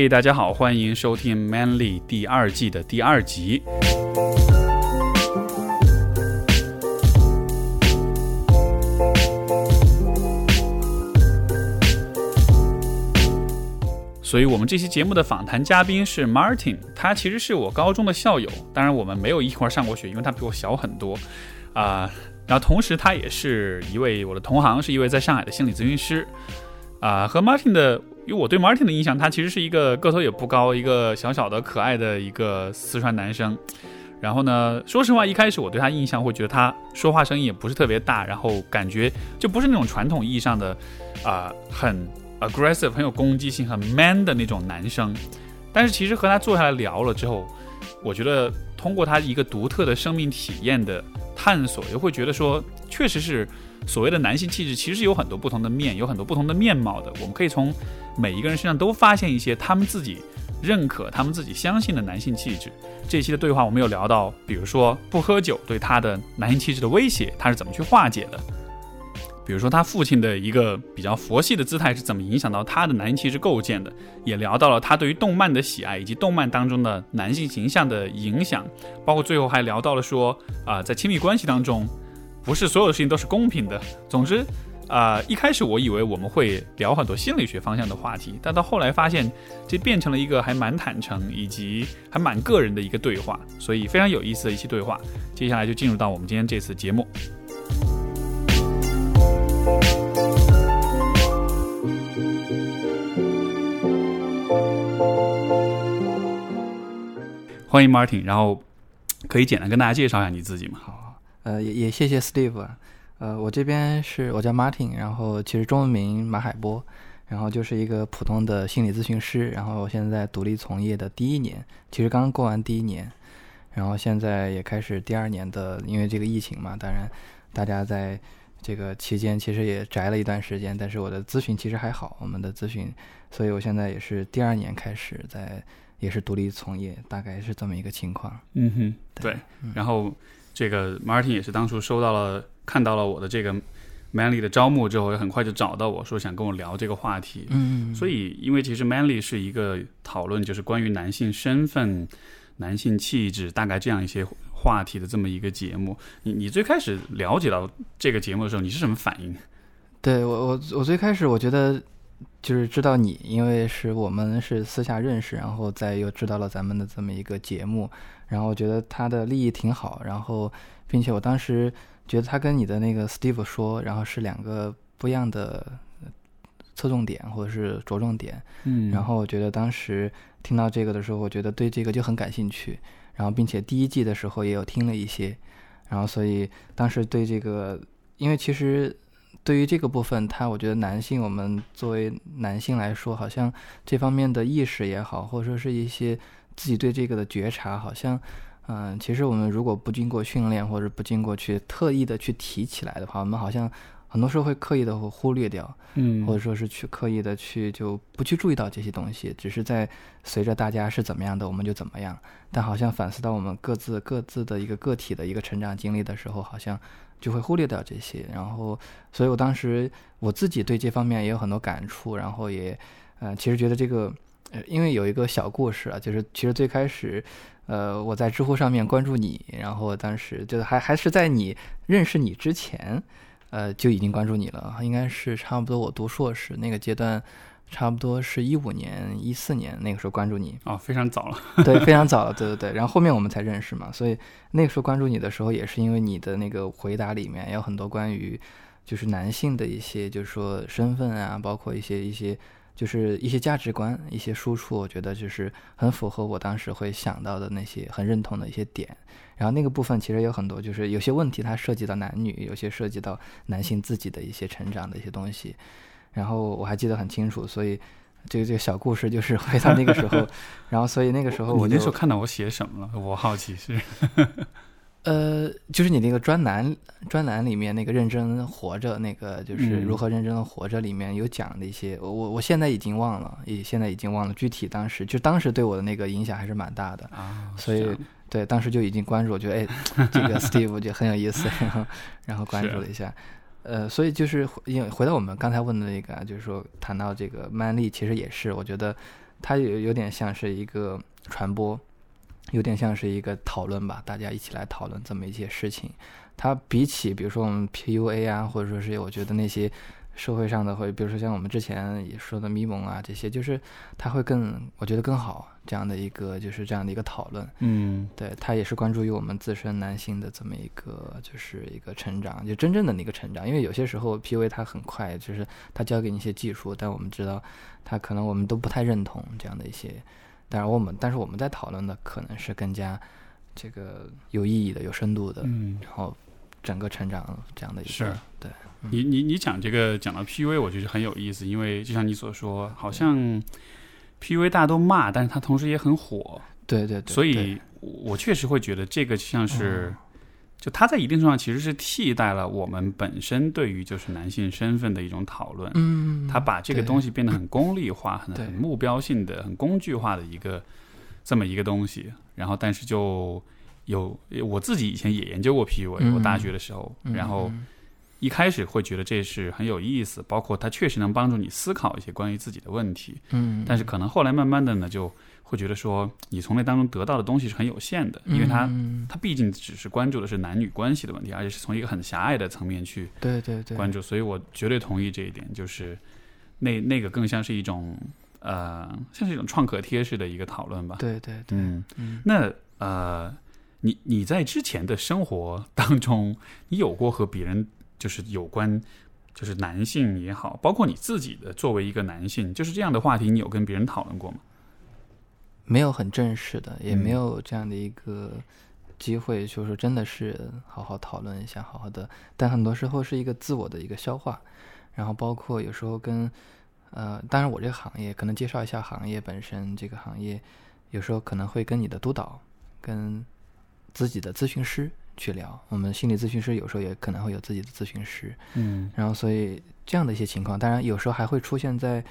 嘿，大家好，欢迎收听《Manly》第二季的第二集。所以，我们这期节目的访谈嘉宾是 Martin，他其实是我高中的校友，当然我们没有一块上过学，因为他比我小很多啊。然后，同时他也是一位我的同行，是一位在上海的心理咨询师啊。和 Martin 的，因为我对 Martin 的印象，他其实是一个个头也不高，一个小小的可爱的一个四川男生。然后呢，说实话，一开始我对他印象会觉得他说话声音也不是特别大，然后感觉就不是那种传统意义上的啊很。aggressive 很有攻击性、很 man 的那种男生，但是其实和他坐下来聊了之后，我觉得通过他一个独特的生命体验的探索，又会觉得说，确实是所谓的男性气质，其实有很多不同的面，有很多不同的面貌的。我们可以从每一个人身上都发现一些他们自己认可、他们自己相信的男性气质。这期的对话我们有聊到，比如说不喝酒对他的男性气质的威胁，他是怎么去化解的。比如说他父亲的一个比较佛系的姿态是怎么影响到他的男性气质构建的，也聊到了他对于动漫的喜爱以及动漫当中的男性形象的影响，包括最后还聊到了说啊，在亲密关系当中，不是所有的事情都是公平的。总之，啊，一开始我以为我们会聊很多心理学方向的话题，但到后来发现这变成了一个还蛮坦诚以及还蛮个人的一个对话，所以非常有意思的一期对话。接下来就进入到我们今天这次节目。欢迎 Martin，然后可以简单跟大家介绍一下你自己吗？好，呃，也也谢谢 Steve，呃，我这边是我叫 Martin，然后其实中文名马海波，然后就是一个普通的心理咨询师，然后我现在独立从业的第一年，其实刚刚过完第一年，然后现在也开始第二年的，因为这个疫情嘛，当然大家在这个期间其实也宅了一段时间，但是我的咨询其实还好，我们的咨询，所以我现在也是第二年开始在。也是独立从业，大概是这么一个情况。嗯哼，对。然后这个 Martin 也是当初收到了、看到了我的这个 Manly 的招募之后，也很快就找到我说想跟我聊这个话题。嗯。所以，因为其实 Manly 是一个讨论就是关于男性身份、男性气质大概这样一些话题的这么一个节目。你你最开始了解到这个节目的时候，你是什么反应？对我我我最开始我觉得。就是知道你，因为是我们是私下认识，然后再又知道了咱们的这么一个节目，然后我觉得他的利益挺好，然后并且我当时觉得他跟你的那个 Steve 说，然后是两个不一样的侧重点或者是着重点，嗯，然后我觉得当时听到这个的时候，我觉得对这个就很感兴趣，然后并且第一季的时候也有听了一些，然后所以当时对这个，因为其实。对于这个部分，他我觉得男性，我们作为男性来说，好像这方面的意识也好，或者说是一些自己对这个的觉察，好像，嗯，其实我们如果不经过训练，或者不经过去特意的去提起来的话，我们好像很多时候会刻意的会忽略掉，嗯，或者说是去刻意的去就不去注意到这些东西，只是在随着大家是怎么样的，我们就怎么样。但好像反思到我们各自各自的一个个体的一个成长经历的时候，好像。就会忽略掉这些，然后，所以我当时我自己对这方面也有很多感触，然后也，呃，其实觉得这个，呃，因为有一个小故事啊，就是其实最开始，呃，我在知乎上面关注你，然后当时就还还是在你认识你之前，呃，就已经关注你了，应该是差不多我读硕士那个阶段。差不多是一五年、一四年那个时候关注你哦，非常早了，对，非常早了，对对对。然后后面我们才认识嘛，所以那个时候关注你的时候，也是因为你的那个回答里面有很多关于就是男性的一些，就是说身份啊，包括一些一些就是一些价值观、一些输出，我觉得就是很符合我当时会想到的那些很认同的一些点。然后那个部分其实有很多，就是有些问题它涉及到男女，有些涉及到男性自己的一些成长的一些东西。然后我还记得很清楚，所以这个这个小故事就是回到那个时候，然后所以那个时候我那时候看到我写什么了，我好奇是，呃，就是你那个专栏专栏里面那个认真活着那个就是如何认真的活着里面有讲的一些，我我我现在已经忘了，也现在已经忘了具体当时就当时对我的那个影响还是蛮大的。啊，所以对当时就已经关注，我觉得哎这个 Steve 就很有意思，然后然后关注了一下。呃，所以就是因为回到我们刚才问的那个，就是说谈到这个 man 力，其实也是我觉得，它有有点像是一个传播，有点像是一个讨论吧，大家一起来讨论这么一些事情。它比起比如说我们 PUA 啊，或者说是我觉得那些。社会上的会，比如说像我们之前也说的咪蒙啊，这些就是它会更，我觉得更好这样的一个，就是这样的一个讨论。嗯，对它也是关注于我们自身男性的这么一个，就是一个成长，就真正的那个成长。因为有些时候 PUA 它很快，就是它教给你一些技术，但我们知道它可能我们都不太认同这样的一些。当然我们，但是我们在讨论的可能是更加这个有意义的、有深度的，嗯，然后整个成长这样的一个，是对。你你你讲这个讲到 PUA，我觉得很有意思，因为就像你所说，好像 PUA 大家都骂，但是它同时也很火。对对对。所以我确实会觉得这个像是，就它在一定程度上其实是替代了我们本身对于就是男性身份的一种讨论。嗯。它把这个东西变得很功利化、很很目标性的、很工具化的一个这么一个东西。然后，但是就有我自己以前也研究过 PUA，我大学的时候，然后。一开始会觉得这是很有意思，包括它确实能帮助你思考一些关于自己的问题。嗯，但是可能后来慢慢的呢，就会觉得说，你从那当中得到的东西是很有限的，因为他他毕竟只是关注的是男女关系的问题，而且是从一个很狭隘的层面去对对对关注。所以我绝对同意这一点，就是那那个更像是一种呃，像是一种创可贴式的一个讨论吧。对对对，嗯，那呃，你你在之前的生活当中，你有过和别人？就是有关，就是男性也好，包括你自己的作为一个男性，就是这样的话题，你有跟别人讨论过吗？没有很正式的，也没有这样的一个机会，就是真的是好好讨论一下，好好的。但很多时候是一个自我的一个消化，然后包括有时候跟呃，当然我这个行业可能介绍一下行业本身，这个行业有时候可能会跟你的督导、跟自己的咨询师。去聊，我们心理咨询师有时候也可能会有自己的咨询师，嗯，然后所以这样的一些情况，当然有时候还会出现在，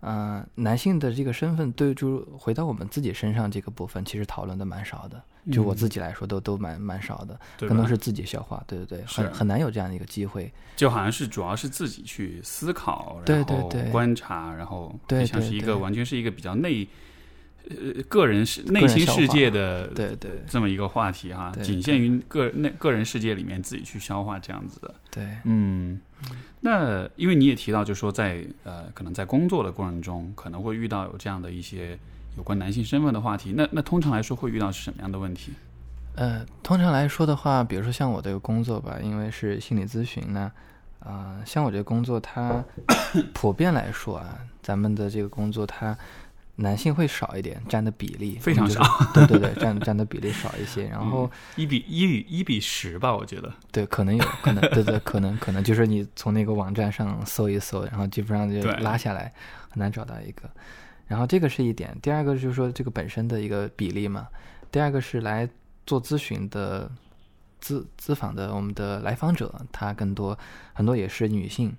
嗯，男性的这个身份对，就回到我们自己身上这个部分，其实讨论的蛮少的，就我自己来说都都蛮蛮少的，更多是自己消化，对对对，很很难有这样的一个机会，就好像是主要是自己去思考，然后观察，然后就像是一个完全是一个比较内。呃，个人是内心世界的对对这么一个话题哈，仅限于个那个人世界里面自己去消化这样子的。对，嗯，那因为你也提到，就是说在呃，可能在工作的过程中，可能会遇到有这样的一些有关男性身份的话题。那那通常来说会遇到是什么样的问题？呃，通常来说的话，比如说像我这个工作吧，因为是心理咨询呢，啊，像我这个工作，它 普遍来说啊，咱们的这个工作它。男性会少一点，占的比例非常少。对对对，占占的比例少一些。然后一比一比一比十吧，我觉得。对，可能有可能，对对，可能可能就是你从那个网站上搜一搜，然后基本上就拉下来，很难找到一个。然后这个是一点，第二个就是说这个本身的一个比例嘛。第二个是来做咨询的咨咨访的我们的来访者，他更多很多也是女性，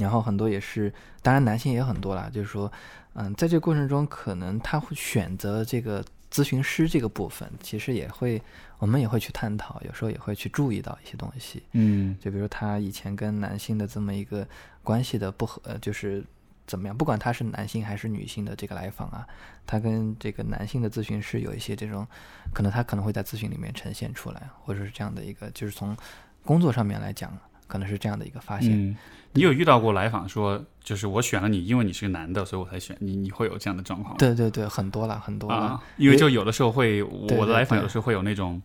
然后很多也是，当然男性也很多啦，就是说。嗯，在这个过程中，可能他会选择这个咨询师这个部分，其实也会，我们也会去探讨，有时候也会去注意到一些东西。嗯，就比如他以前跟男性的这么一个关系的不合，就是怎么样？不管他是男性还是女性的这个来访啊，他跟这个男性的咨询师有一些这种，可能他可能会在咨询里面呈现出来，或者是这样的一个，就是从工作上面来讲。可能是这样的一个发现。嗯，你有遇到过来访说，就是我选了你，因为你是个男的，所以我才选你。你会有这样的状况？对对对，很多了，很多了。因为就有的时候会，我的来访有的时候会有那种，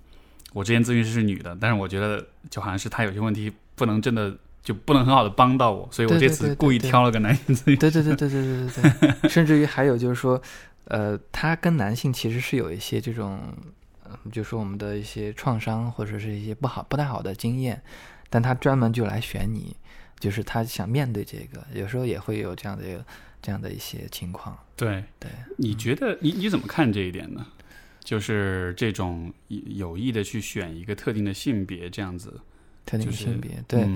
我之前咨询师是女的，但是我觉得就好像是她有些问题不能真的就不能很好的帮到我，所以我这次故意挑了个男性咨询。对对对对对对对对。甚至于还有就是说，呃，他跟男性其实是有一些这种，嗯，就是我们的一些创伤或者是一些不好不太好的经验。但他专门就来选你，就是他想面对这个，有时候也会有这样的这样的一些情况。对对，你觉得你你怎么看这一点呢？就是这种有意的去选一个特定的性别这样子，特定性别对，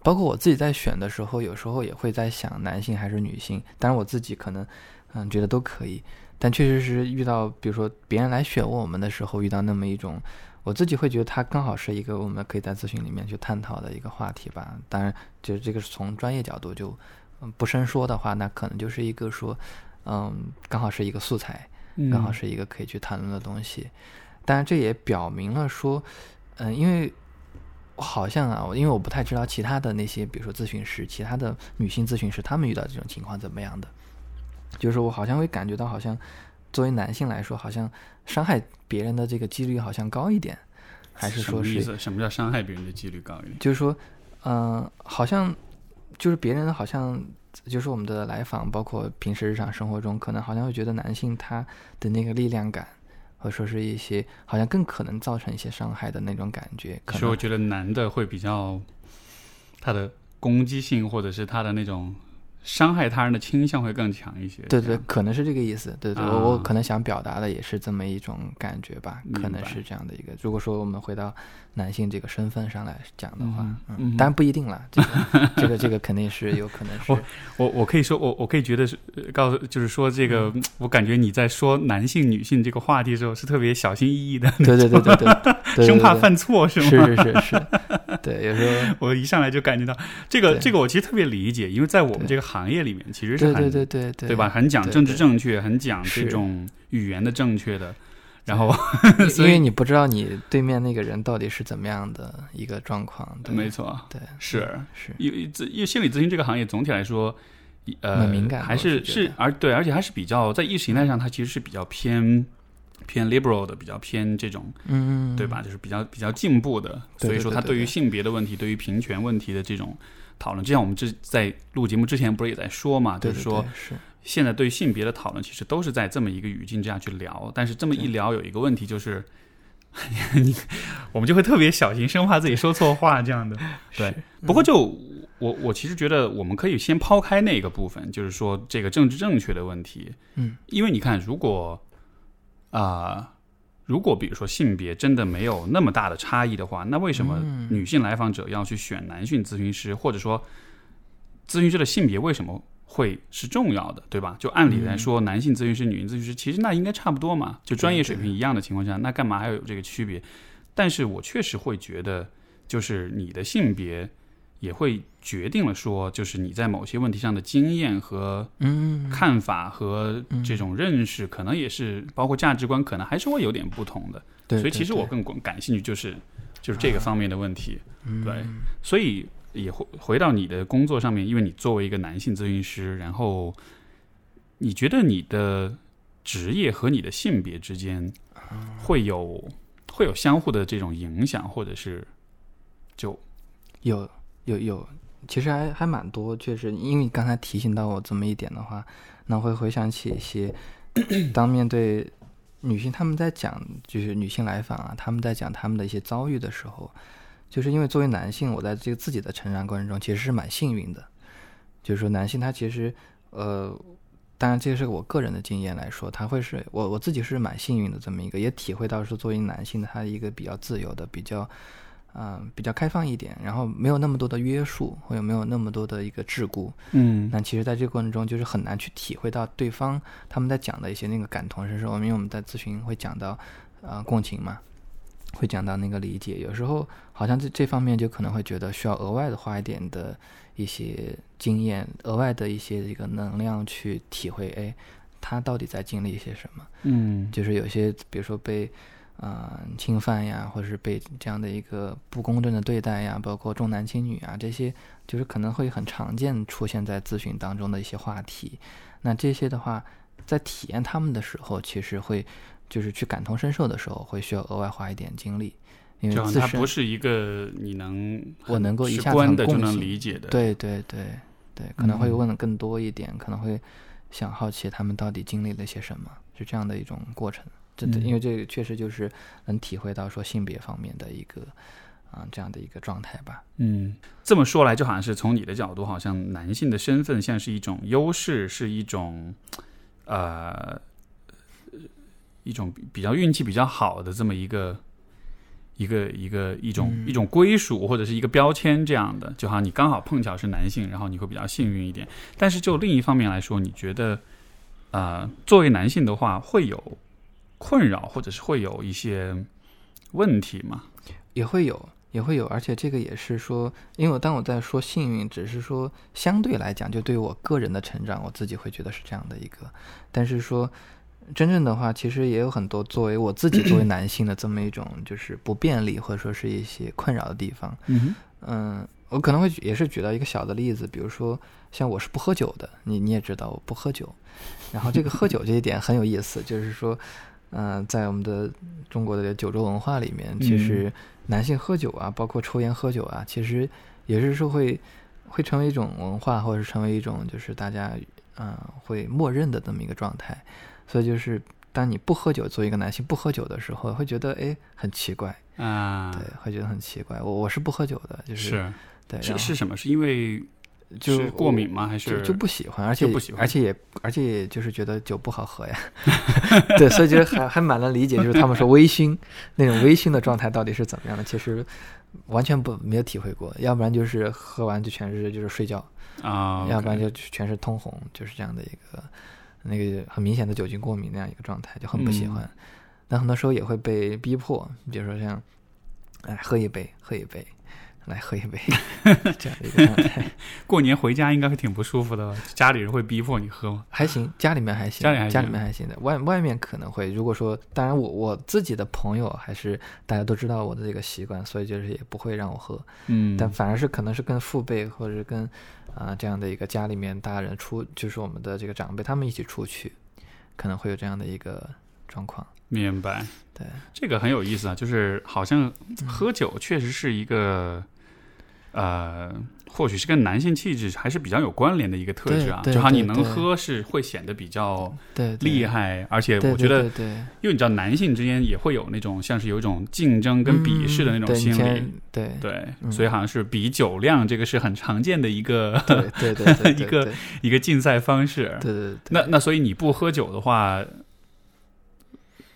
包括我自己在选的时候，有时候也会在想男性还是女性。当然我自己可能嗯觉得都可以，但确实是遇到比如说别人来选我们的时候，遇到那么一种。我自己会觉得它刚好是一个我们可以在咨询里面去探讨的一个话题吧。当然，就是这个是从专业角度就不深说的话，那可能就是一个说，嗯，刚好是一个素材，嗯刚好是一个可以去谈论的东西。当然，这也表明了说，嗯、因为好像啊，因为我不太知道其他的那些，比如说咨询师，其他的女性咨询师，他们遇到这种情况怎么样的？就是我好像会感觉到，好像作为男性来说，好像伤害别人的这个几率好像高一点，还是说是什么？什么叫伤害别人的几率高一点？就是说，嗯、好像就是别人好像就是我们的来访，包括平时日常生活中，可能好像会觉得男性他的那个力量感，或者说是一些好像更可能造成一些伤害的那种感觉。可是我觉得男的会比较他的攻击性，或者是他的那种伤害他人的倾向会更强一些。对对，可能是这个意思。对对，啊我我可能想表达的也是这么一种感觉吧，可能是这样的一个。如果说我们回到男性这个身份上来讲的话，嗯当然不一定了，这个 这个这个肯定是有可能是我我我可以说，我我可以觉得是呃告诉，就是说这个，我感觉你在说男性、女性这个话题的时候是特别小心翼翼的，对对对对对对 对，生怕犯错是吗？是是是是，对，有时候 我一上来就感觉到这个对这个，我其实特别理解，因为在我们这个行业里面，其实是很对对对对对，对吧？？很讲政治正确，很讲这种语言的正确的，然后所因为 以你不知道你对面那个人到底是怎么样的一个状况，对没错，对，是是，因为因为心理咨询这个行业总体来说，呃，敏感还是是而对，而且还是比较在意识形态上，它其实是比较偏偏 liberal 的，比较偏这种嗯，对吧？就是比较比较进步的，所以说它对于性别的问题、对于平权问题的这种讨论，就像我们之在录节目之前不是也在说嘛，就是说，现在对性别的讨论其实都是在这么一个语境之下去聊，但是这么一聊有一个问题就是，你我们就会特别小心，生怕自己说错话这样的。对，不过就我我其实觉得我们可以先抛开那个部分，就是说这个政治正确的问题，嗯，因为你看，如果啊、如果比如说性别真的没有那么大的差异的话，那为什么嗯女性来访者要去选男性咨询师，或者说咨询师的性别为什么会是重要的，对吧？就按理来说，男性咨询师、女性咨询师其实那应该差不多嘛，就专业水平一样的情况下，那干嘛还要有这个区别？但是我确实会觉得，就是你的性别也会决定了说，就是你在某些问题上的经验和嗯，看法和这种认识，可能也是包括价值观，可能还是会有点不同的。对，所以其实我更感感兴趣就是就是这个方面的问题。嗯对，所以也回回到你的工作上面，因为你作为一个男性咨询师，然后你觉得你的职业和你的性别之间会有会有相互的这种影响，或者是就有有有，其实还还蛮多，确实，因为你刚才提醒到我这么一点的话，那会回想起一些，当面对女性她们在讲，就是女性来访啊，她们在讲她们的一些遭遇的时候，就是因为作为男性，我在这个自己的成长过程中其实是蛮幸运的，就是说男性他其实，呃，当然这个是我个人的经验来说，他会是我我自己是蛮幸运的这么一个，也体会到说作为男性他一个比较自由的比较。嗯，比较开放一点，然后没有那么多的约束，或者没有那么多的一个桎梏。嗯那其实，在这个过程中，就是很难去体会到对方他们在讲的一些那个感同身受。因为我们在咨询会讲到，呃，共情嘛，会讲到那个理解。有时候好像这这方面就可能会觉得需要额外的花一点的一些经验，额外的一些这个能量去体会，哎，他到底在经历一些什么。嗯就是有些，比如说被啊、呃侵犯呀，或者是被这样的一个不公正的对待呀，包括重男轻女啊，这些就是可能会很常见出现在咨询当中的一些话题。那这些的话，在体验他们的时候，其实会就是去感同身受的时候，会需要额外花一点精力，因为自身不是一个你能我能够一下子的就能理解的。对对对对，可能会嗯问的更多一点，可能会想好奇他们到底经历了些什么，是这样的一种过程。这嗯因为这个确实就是能体会到说性别方面的一个啊、这样的一个状态吧。嗯，这么说来，就好像是从你的角度，好像男性的身份像是一种优势，是一种呃一种比比较运气比较好的这么一个一个一个一种、嗯一种归属或者是一个标签这样的，就好像你刚好碰巧是男性，然后你会比较幸运一点。但是就另一方面来说，你觉得呃作为男性的话会有困扰，或者是会有一些问题吗？也会有，也会有，而且这个也是说，因为我当我在说幸运，只是说相对来讲，就对于我个人的成长，我自己会觉得是这样的一个。但是说真正的话，其实也有很多作为我自己作为男性的这么一种就是不便利，或者说是一些困扰的地方。嗯嗯，我可能会也是举到一个小的例子，比如说像我是不喝酒的，你你也知道我不喝酒，然后这个喝酒这一点很有意思，就是说，嗯、在我们的中国的酒桌文化里面，其实男性喝酒啊，包括抽烟喝酒啊，其实也是说会会成为一种文化，或者是成为一种就是大家嗯、呃会默认的这么一个状态，所以就是。当你不喝酒，作为一个男性不喝酒的时候，会觉得哎很奇怪，啊，对，会觉得很奇怪。我我是不喝酒的，就是是对，是什么？是因为就是过敏吗？还是就不喜欢，而且不喜欢而且也而且也就是觉得酒不好喝呀，对，所以就是还还蛮能理解，就是他们说微醺那种微醺的状态到底是怎么样的，其实完全不没有体会过，要不然就是喝完就全是就是睡觉，啊，要不然就全是通红，就是这样的一个那个很明显的酒精过敏那样一个状态，就很不喜嗯欢。但很多时候也会被逼迫，比如说像，哎，喝一杯，喝一杯，来喝一杯，这样的一个状态。过年回家应该会挺不舒服的吧？家里人会逼迫你喝吗？还行，家里面还行，家里还行面还行的，外外面可能会。如果说，当然我我自己的朋友还是大家都知道我的这个习惯，所以就是也不会让我喝。嗯，但反而是可能是跟父辈或者是跟啊、这样的一个家里面大人出，就是我们的这个长辈他们一起出去，可能会有这样的一个状况。明白。对，这个很有意思啊，就是好像喝酒确实是一个，呃，或许是跟男性气质还是比较有关联的一个特质啊。就好像你能喝是会显得比较对，对厉。害，而且我觉得，因为你知道男性之间也会有那种像是有一种竞争跟鄙视的那种心理。对对，嗯所以好像是比酒量，这个是很常见的一个对对对 对，一个一个竞赛方式。对对对，那那所以你不喝酒的话，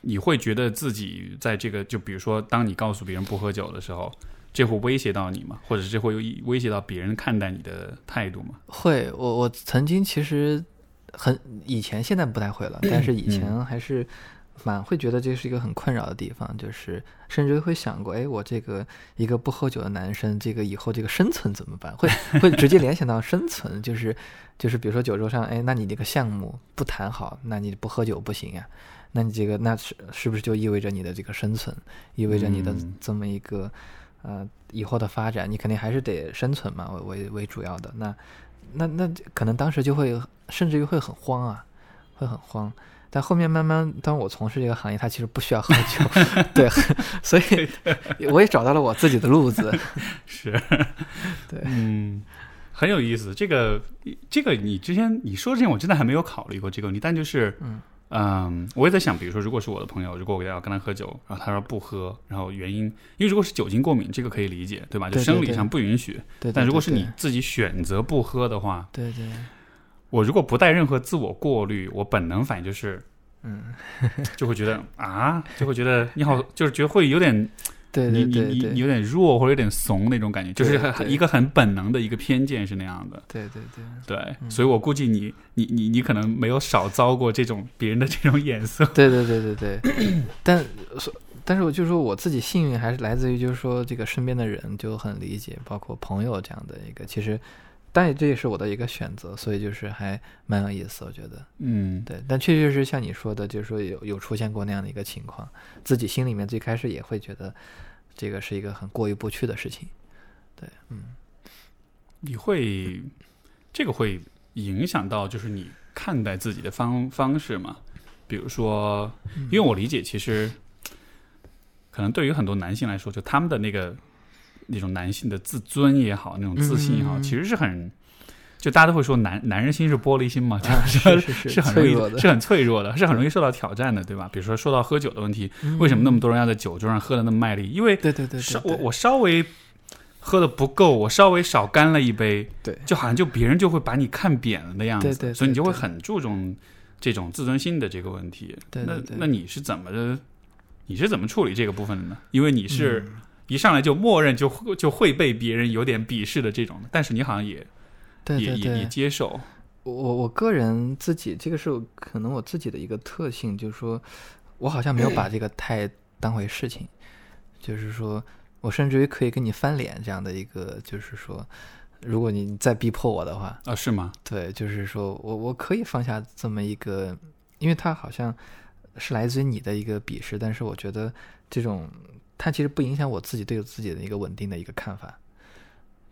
你会觉得自己在这个，就比如说，当你告诉别人不喝酒的时候，这会威胁到你吗？或者是这会有威胁到别人看待你的态度吗？会，我我曾经其实很以前现在不太会了，但是以嗯前还是蛮会觉得这是一个很困扰的地方，就是甚至会想过，哎，我这个一个不喝酒的男生，这个以后这个生存怎么办？会会直接联想到生存，就是就是比如说酒桌上，哎，那你这个项目不谈好，那你不喝酒不行呀、那你这个那是是不是就意味着你的这个生存，意味着你的嗯这么一个、呃以后的发展，你肯定还是得生存嘛为为为主要的。那那那可能当时就会甚至于会很慌啊，会很慌。但后面慢慢，当我从事这个行业，它其实不需要喝酒，对，所以 我也找到了我自己的路子。是，对嗯，很有意思。这个这个，你之前你说之前，我真的还没有考虑过这个问题，但就是，嗯嗯，我也在想，比如说，如果是我的朋友，如果我要跟他喝酒，然后他说不喝，然后原因，因为如果是酒精过敏，这个可以理解，对吧？就对对对生理上不允许。对，对但如果是你自己选择不喝的话，对对，我如果不带任何自我过滤，我本能反应就是嗯，就会觉得啊，就会觉得你好，就是觉得会有点对你对对对你你你有点弱或者有点怂那种感觉，就是一个很本能的一个偏见是那样的。对对对，对，嗯所以我估计你你你你可能没有少遭过这种别人的 这种眼色。对对对对对，但所但是我就说我自己幸运还是来自于就是说这个身边的人就很理解，包括朋友这样的一个，其实，但这也是我的一个选择，所以就是还蛮有意思，我觉得。嗯，对，但确确实实像你说的，就是说有有出现过那样的一个情况，自己心里面最开始也会觉得这个是一个很过意不去的事情。对，嗯，你会这个会影响到就是你看待自己的方方式吗？比如说，因为我理解，其实可能对于很多男性来说，就他们的那个那种男性的自尊也好，那种自信也好，嗯其实是很。就大家都会说男男人心是玻璃心嘛，是是是是很容易脆弱的，是很脆弱的，是很容易受到挑战的，对吧？比如说说到喝酒的问题，为什么那么多人要在酒桌上喝的那么卖力？因为对对对稍我我稍微喝的不够，我稍微少干了一杯，对就好像就别人就会把你看扁了的样子，对对对所以你就会很注重这种自尊心的这个问题。对对对那那你是怎么的？你是怎么处理这个部分的呢？因为你是嗯一上来就默认就会就会被别人有点鄙视的这种，但是你好像也对对也也接受，我我个人自己这个是我可能我自己的一个特性，就是说我好像没有把这个太当回事情，就是说，我甚至于可以跟你翻脸这样的一个，就是说，如果你再逼迫我的话，啊，是吗？对，就是说我我可以放下这么一个，因为他好像是来自于你的一个鄙视，但是我觉得这种它其实不影响我自己对自己的一个稳定的一个看法，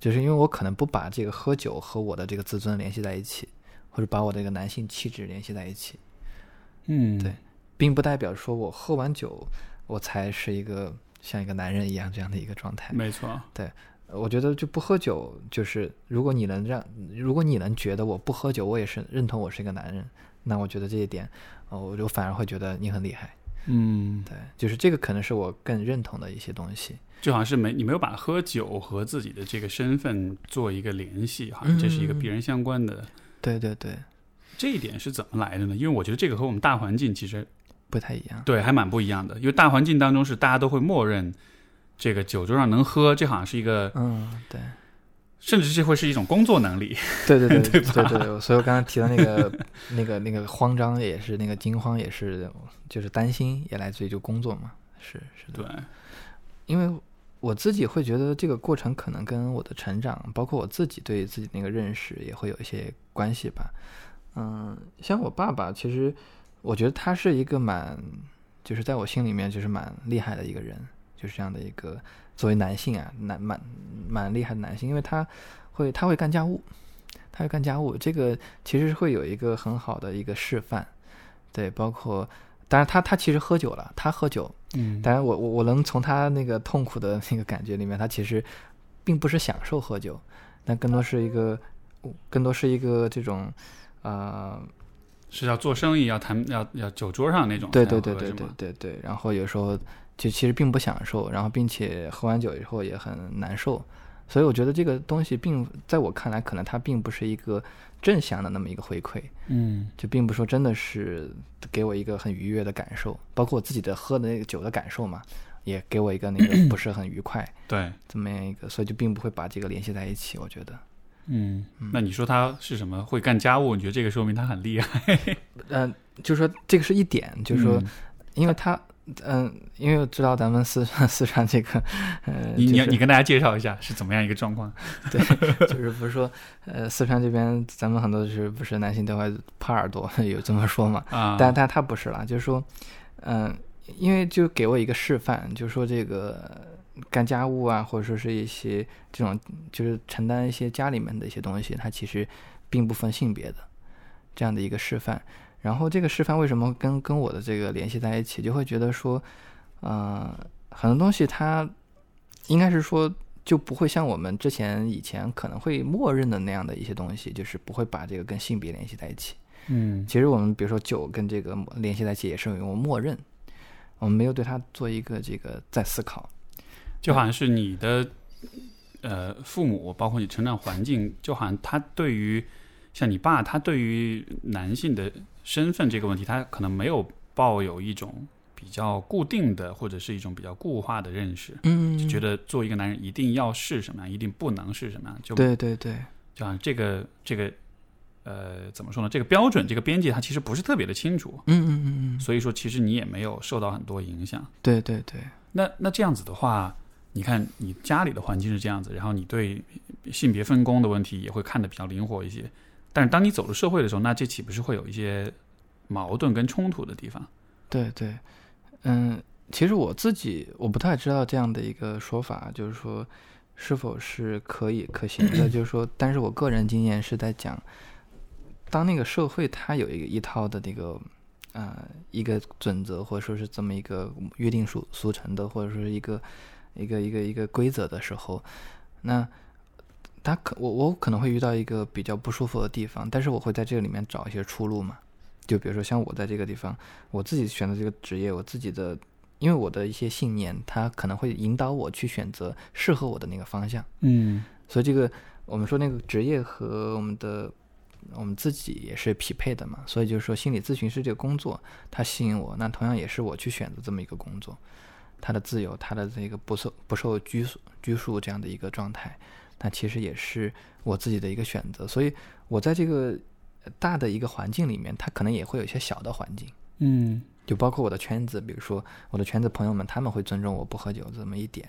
就是因为我可能不把这个喝酒和我的这个自尊联系在一起，或者把我的一个男性气质联系在一起，嗯，对并不代表说我喝完酒我才是一个像一个男人一样这样的一个状态。没错，对我觉得就不喝酒，就是如果你能让，如果你能觉得我不喝酒，我也是认同我是一个男人，那我觉得这一点，呃，我就反而会觉得你很厉害。嗯，对，就是这个可能是我更认同的一些东西。就好像是没你没有把喝酒和自己的这个身份做一个联系，好像这是一个必然相关的。对对对，这一点是怎么来的呢？因为我觉得这个和我们大环境其实不太一样。对还蛮不一样的，因为大环境当中是大家都会默认这个酒桌上能喝，这好像是一个，嗯，对，甚至这会是一种工作能力。对对对 对吧对对，所以我刚才提到那个那个那个慌张也是那个惊慌也是，就是担心也来自于就工作嘛，是是的。对，因为我自己会觉得这个过程可能跟我的成长，包括我自己对自己那个认识也会有一些关系吧。嗯，像我爸爸，其实我觉得他是一个蛮，就是在我心里面就是蛮厉害的一个人，就是这样的一个作为男性啊，男蛮蛮厉害的男性，因为他会他会干家务，他会干家务，这个其实会有一个很好的一个示范，对，包括。当然他，他其实喝酒了，他喝酒，嗯，当然我，我我能从他那个痛苦的那个感觉里面，他其实并不是享受喝酒，但更多是一个，更多是一个这种，呃，是要做生意，要谈，要要酒桌上那种对。对对对对对对，然后有时候就其实并不享受，然后并且喝完酒以后也很难受，所以我觉得这个东西并在我看来，可能它并不是一个正向的那么一个回馈，嗯就并不说真的是给我一个很愉悦的感受，包括我自己的喝的那个酒的感受嘛，也给我一个那个不是很愉快。对，这么样一个，所以就并不会把这个联系在一起。我觉得，嗯，那你说他是什么？会干家务？你觉得这个说明他很厉害？嗯、就是说这个是一点，就是说，嗯因为他，嗯、因为我知道咱们四川四川这个，呃，你你就是你跟大家介绍一下是怎么样一个状况？对，就是不是说，呃，四川这边咱们很多就是不是男性都会耙耳朵，有这么说嘛？啊，但但他不是啦，就是说，嗯、因为就给我一个示范，就是说这个干家务啊，或者说是一些这种就是承担一些家里面的一些东西，它其实并不分性别的这样的一个示范。然后这个示范为什么跟跟我的这个联系在一起，就会觉得说，呃，很多东西它应该是说就不会像我们之前以前可能会默认的那样的一些东西，就是不会把这个跟性别联系在一起。嗯其实我们比如说酒跟这个联系在一起，也是因为我们默认，我们没有对它做一个这个再思考。就好像是你的呃父母，包括你成长环境，就好像他对于像你爸，他对于男性的身份这个问题，他可能没有抱有一种比较固定的或者是一种比较固化的认识，嗯就觉得做一个男人一定要是什么样，一定不能是什么样，就对对对，就像这个这个呃怎么说呢？这个标准这个边界，它其实不是特别的清楚，嗯嗯嗯嗯，所以说其实你也没有受到很多影响。对对对，那那这样子的话，你看你家里的环境是这样子，然后你对性别分工的问题也会看得比较灵活一些。但是当你走入社会的时候，那这岂不是会有一些矛盾跟冲突的地方？对对，嗯，其实我自己我不太知道这样的一个说法，就是说是否是可以可行的，就是说，但是我个人经验是在讲，当那个社会它有一个一套的那个呃一个准则，或者说是这么一个约定俗俗成的，或者说是一个一个一个一个规则的时候，那。他可我我可能会遇到一个比较不舒服的地方，但是我会在这个里面找一些出路嘛。就比如说像我在这个地方，我自己选择这个职业，我自己的，因为我的一些信念，它可能会引导我去选择适合我的那个方向。嗯所以这个我们说那个职业和我们的我们自己也是匹配的嘛。所以就是说，心理咨询师这个工作，它吸引我，那同样也是我去选择这么一个工作，它的自由，它的这个不受不受拘束拘束这样的一个状态，那其实也是我自己的一个选择。所以我在这个大的一个环境里面，它可能也会有一些小的环境。嗯就包括我的圈子，比如说我的圈子朋友们，他们会尊重我不喝酒这么一点。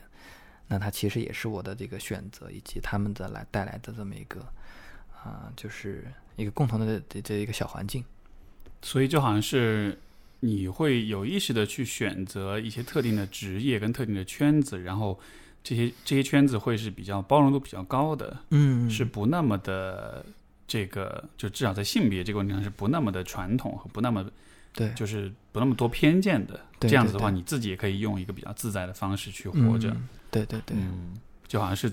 那它其实也是我的这个选择，以及他们的来带来的这么一个啊、就是一个共同的这这一个小环境。所以就好像是你会有意识的去选择一些特定的职业跟特定的圈子，然后这些这些圈子会是比较包容度比较高的，嗯是不那么的这个，就至少在性别这个问题上是不那么的传统和不那么对，就是不那么多偏见的。对这样子的话，你自己也可以用一个比较自在的方式去活着。嗯对对对，嗯，就好像是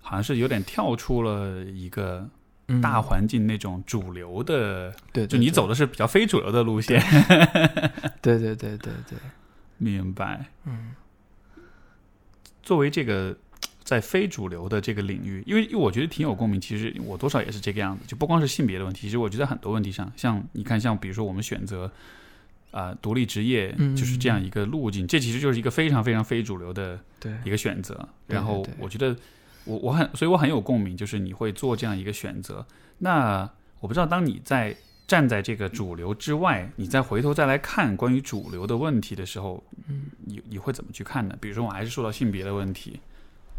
好像是有点跳出了一个嗯大环境那种主流的，对，就你走的是比较非主流的路线。对对对对对，明白。嗯作为这个 在非主流的这个领域，因为我觉得挺有共鸣。其实我多少也是这个样子，就不光是性别的问题，其实我觉得很多问题上，像你看，像比如说我们选择啊、独立职业，嗯就是这样一个路径，这其实就是一个非常非常非主流的一个选择。然后我觉得我我很，所以我很有共鸣，就是你会做这样一个选择。那我不知道，当你在站在这个主流之外，你再回头再来看关于主流的问题的时候，嗯你你会怎么去看呢？比如说，我还是说到性别的问题，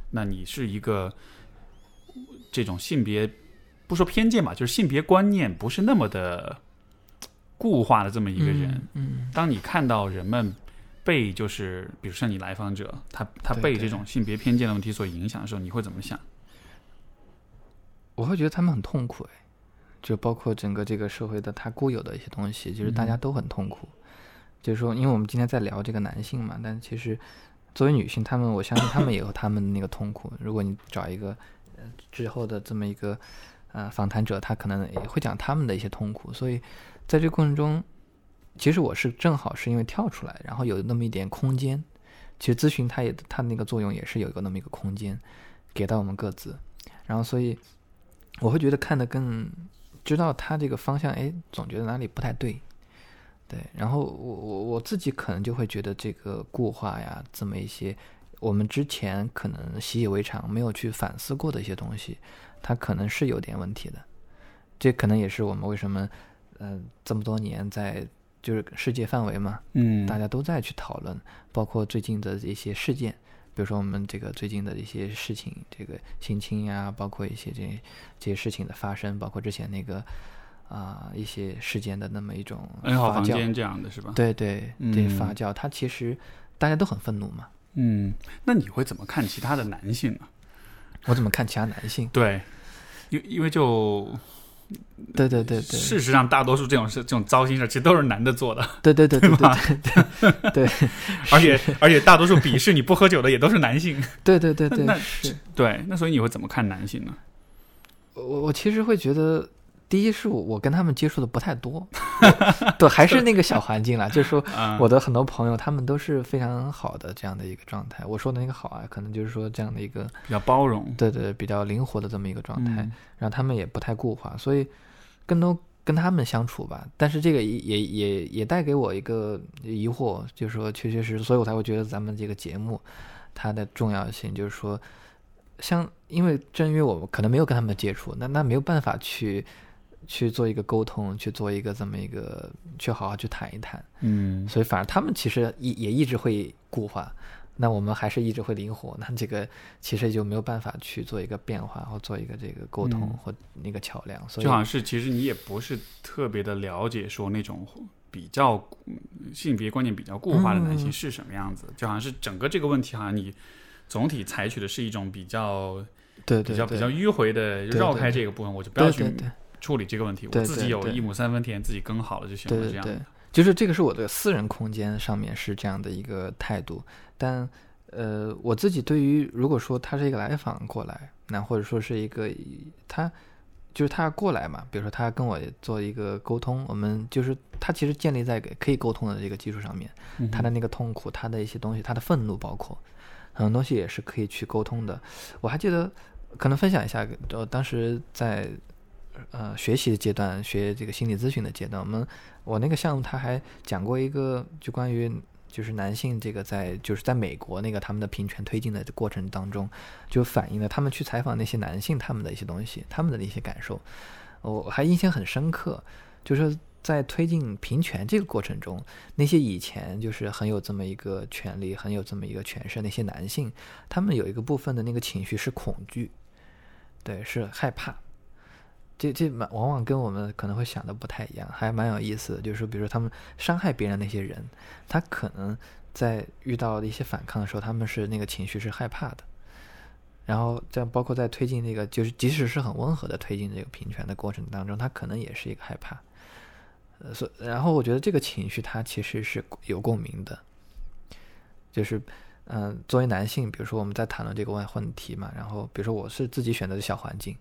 那你是一个这种性别不说偏见吧，就是性别观念不是那么的固化的这么一个人。嗯当你看到人们被就是比如像你来访者，他他被这种性别偏见的问题所影响的时候，你会怎么想？我会觉得他们很痛苦，哎，就包括整个这个社会的它固有的一些东西，就是大家嗯都很痛苦。就是说，因为我们今天在聊这个男性嘛，但其实作为女性，她们我相信她们也有她们的那个痛苦。如果你找一个呃之后的这么一个呃访谈者，他可能也会讲他们的一些痛苦。所以在这个过程中，其实我是正好是因为跳出来，然后有那么一点空间。其实咨询它也它那个作用也是有一个那么一个空间给到我们各自，然后所以我会觉得看得更知道他这个方向，哎，总觉得哪里不太对，对，然后我我我自己可能就会觉得这个固化呀，这么一些我们之前可能习以为常，没有去反思过的一些东西，它可能是有点问题的，这可能也是我们为什么，呃，这么多年在就是世界范围嘛，嗯。大家都在去讨论，包括最近的一些事件，比如说我们这个最近的一些事情，这个性侵呀，包括一些这这些事情的发生，包括之前那个啊、一些事件的那么一种 N 号发酵，房间这样的是吧？对对，对嗯发酵，它其实大家都很愤怒嘛。嗯，那你会怎么看其他的男性呢？我怎么看其他男性？对，因因为就对对对对，事实上，大多数这种事、这种糟心事，其实都是男的做的，对对对对 对对对对 而且而且大多数鄙视你不喝酒的也都是男性。对对对对那是。对，那所以你会怎么看男性呢？我我其实会觉得，第一是我我跟他们接触的不太多，对，还是那个小环境啦。就是说，啊、我的很多朋友他们都是非常好的这样的一个状态。我说的那个好啊，可能就是说这样的一个比较包容。对对比较灵活的这么一个状态，嗯然后他们也不太固化，所以更多跟他们相处吧。但是这个也也也也带给我一个疑惑，就是说确确实实，所以我才会觉得咱们这个节目它的重要性，就是说，像因为正因为我们可能没有跟他们接触，那那没有办法去去做一个沟通，去做一个这么一个去好好去谈一谈，嗯，所以反而他们其实也也一直会固化。那我们还是一直会灵活，那这个其实就没有办法去做一个变化，或做一个这个沟通嗯。或那个桥梁，所以就好像是其实你也不是特别的了解说那种 比较嗯性别观念比较固化的男性嗯是什么样子，就好像是整个这个问题，好像你总体采取的是一种比较对对对比较比较迂回的绕开这个部分，我就不要去对处理这个问题，我自己有一亩三分田，自己耕好了就行了，这样的。，就是这个是我的私人空间上面是这样的一个态度，但呃，我自己对于如果说他是一个来访过来，那或者说是一个他就是他过来嘛，比如说他跟我做一个沟通，我们就是他其实建立在可以沟通的这个基础上面，嗯他的那个痛苦，他的一些东西，他的愤怒，包括很多东西也是可以去沟通的。我还记得，可能分享一下，呃，当时在呃学习的阶段，学这个心理咨询的阶段，我们我那个项目他还讲过一个，就关于就是男性这个在就是在美国那个他们的平权推进的过程当中，就反映了他们去采访那些男性他们的一些东西，他们的一些感受，我还印象很深刻，就是在推进平权这个过程中，那些以前就是很有这么一个权利、很有这么一个权势那些男性，他们有一个部分的那个情绪是恐惧，对，是害怕。这这蛮往往跟我们可能会想的不太一样，还蛮有意思的。就是说，比如说他们伤害别人那些人，他可能在遇到一些反抗的时候，他们是那个情绪是害怕的。然后这样，包括在推进那个，就是即使是很温和的推进这个平权的过程当中，他可能也是一个害怕。呃，所然后我觉得这个情绪它其实是有共鸣的，就是嗯，作为男性，比如说我们在谈论这个问问题嘛，然后比如说我是自己选择的小环境，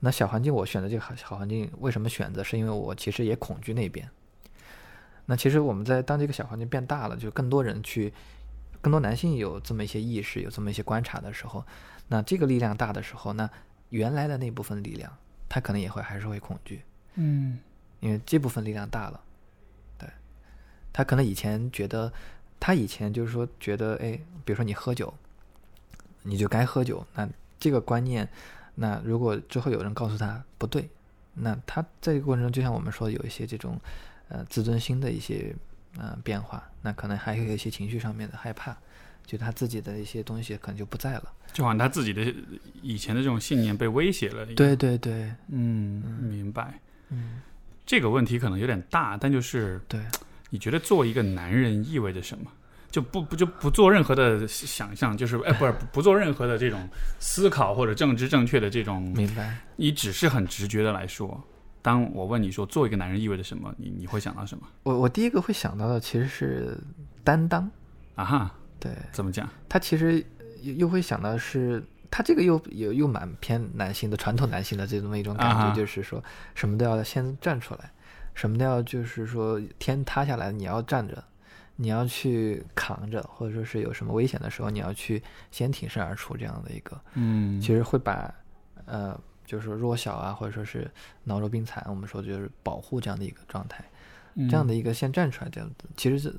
那小环境我选择这个好小环境，为什么选择？是因为我其实也恐惧那边。那其实我们在当这个小环境变大了，就更多人去，更多男性有这么一些意识，有这么一些观察的时候，那这个力量大的时候，那原来的那部分力量，他可能也会还是会恐惧。嗯。因为这部分力量大了，对，他可能以前觉得，他以前就是说觉得，哎，比如说你喝酒，你就该喝酒，那这个观念，那如果之后有人告诉他不对，那他在这个过程中，就像我们说有一些这种，呃，自尊心的一些呃变化，那可能还有一些情绪上面的害怕，就他自己的一些东西可能就不在了，就好像他自己的以前的这种信念被威胁了。对对对，嗯，明白，嗯。这个问题可能有点大，但就是对，你觉得做一个男人意味着什么？就不不就不做任何的想象，就是哎，不是不做任何的这种思考或者政治正确的这种。明白。你只是很直觉的来说，当我问你说做一个男人意味着什么，你你会想到什么？我我第一个会想到的其实是担当啊哈，对，怎么讲？他其实又又会想到是。他这个又又又蛮偏男性的传统男性的这么一种感觉，就是说什么都要先站出来，什么都要就是说天塌下来你要站着，你要去扛着，或者说是有什么危险的时候你要去先挺身而出这样的一个，嗯，其实会把呃就是弱小啊或者说是脑弱病残，我们说就是保护这样的一个状态，这样的一个先站出来这样子，其实是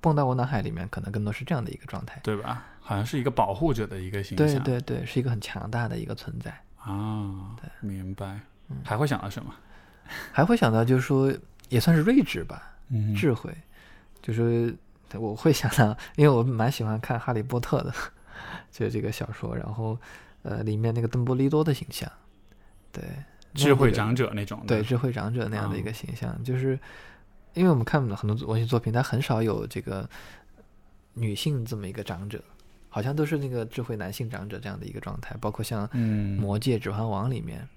蹦到我脑海里面可能更多是这样的一个状态，对吧？好像是一个保护者的一个形象，对对对，是一个很强大的一个存在啊。对，明白。还会想到什么？还会想到就是说，也算是睿智吧，嗯，智慧。就是我会想到，因为我蛮喜欢看《哈利波特》的，就是这个小说，然后呃，里面那个邓布利多的形象，对，智慧长者那种，对，智慧长者那样的一个形象，就是因为我们看很多文学作品，它很少有这个女性这么一个长者。好像都是那个智慧男性长者这样的一个状态，包括像《魔戒》《指环王》里面，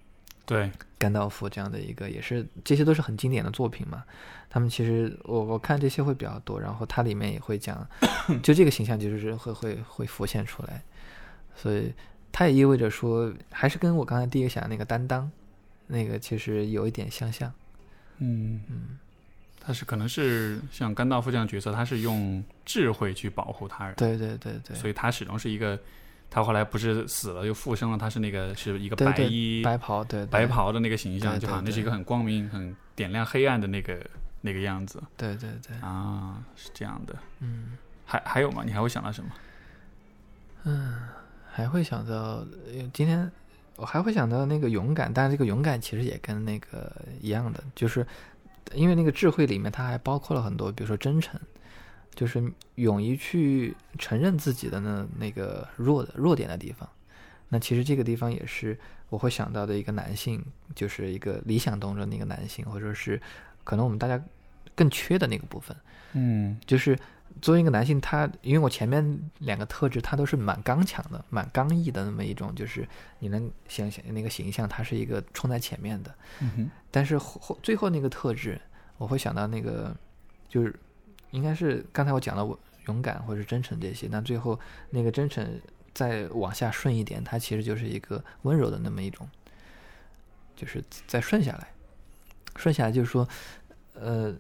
对甘道夫这样的一个，也是这些都是很经典的作品嘛。他们其实我我看这些会比较多，然后它里面也会讲，就这个形象就是会会会浮现出来，所以它也意味着说，还是跟我刚才第一个想的那个担当，那个其实有一点相像。嗯嗯。他是可能是像甘道夫这样角色，他是用智慧去保护他人。对对对对。所以他始终是一个，他后来不是死了又复生了，他是那个是一个白衣白袍对白袍的那个形象，就好像那是一个很光明、很点亮黑暗的那个那个样子。对对对。啊，是这样的。嗯。还还有吗？你还会想到什么？嗯，还会想到今天我还会想到那个勇敢，但是这个勇敢其实也跟那个一样的，就是。因为那个智慧里面，它还包括了很多，比如说真诚，就是勇于去承认自己的那那个弱的弱点的地方。那其实这个地方也是我会想到的一个男性，就是一个理想当中的一个男性，或者是可能我们大家更缺的那个部分。嗯，就是。作为一个男性，他因为我前面两个特质，他都是蛮刚强的、蛮刚毅的那么一种，就是你能想想那个形象，他是一个冲在前面的。嗯哼。但是后最后那个特质，我会想到那个，就是应该是刚才我讲了勇敢或者真诚这些，那最后那个真诚再往下顺一点，它其实就是一个温柔的那么一种，就是再顺下来，顺下来就是说，呃。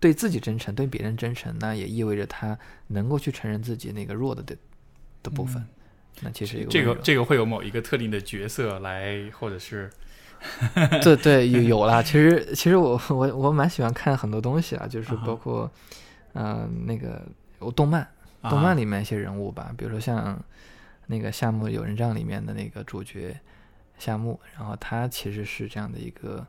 对自己真诚，对别人真诚，那也意味着他能够去承认自己那个弱的的的部分。那其实这个这个会有某一个特定的角色来，或者是对对有有啦。其实其实我我我蛮喜欢看很多东西啊，就是包括嗯那个有动漫动漫里面一些人物吧，比如说像那个《夏目友人帐》里面的那个主角夏目，然后他其实是这样的一个。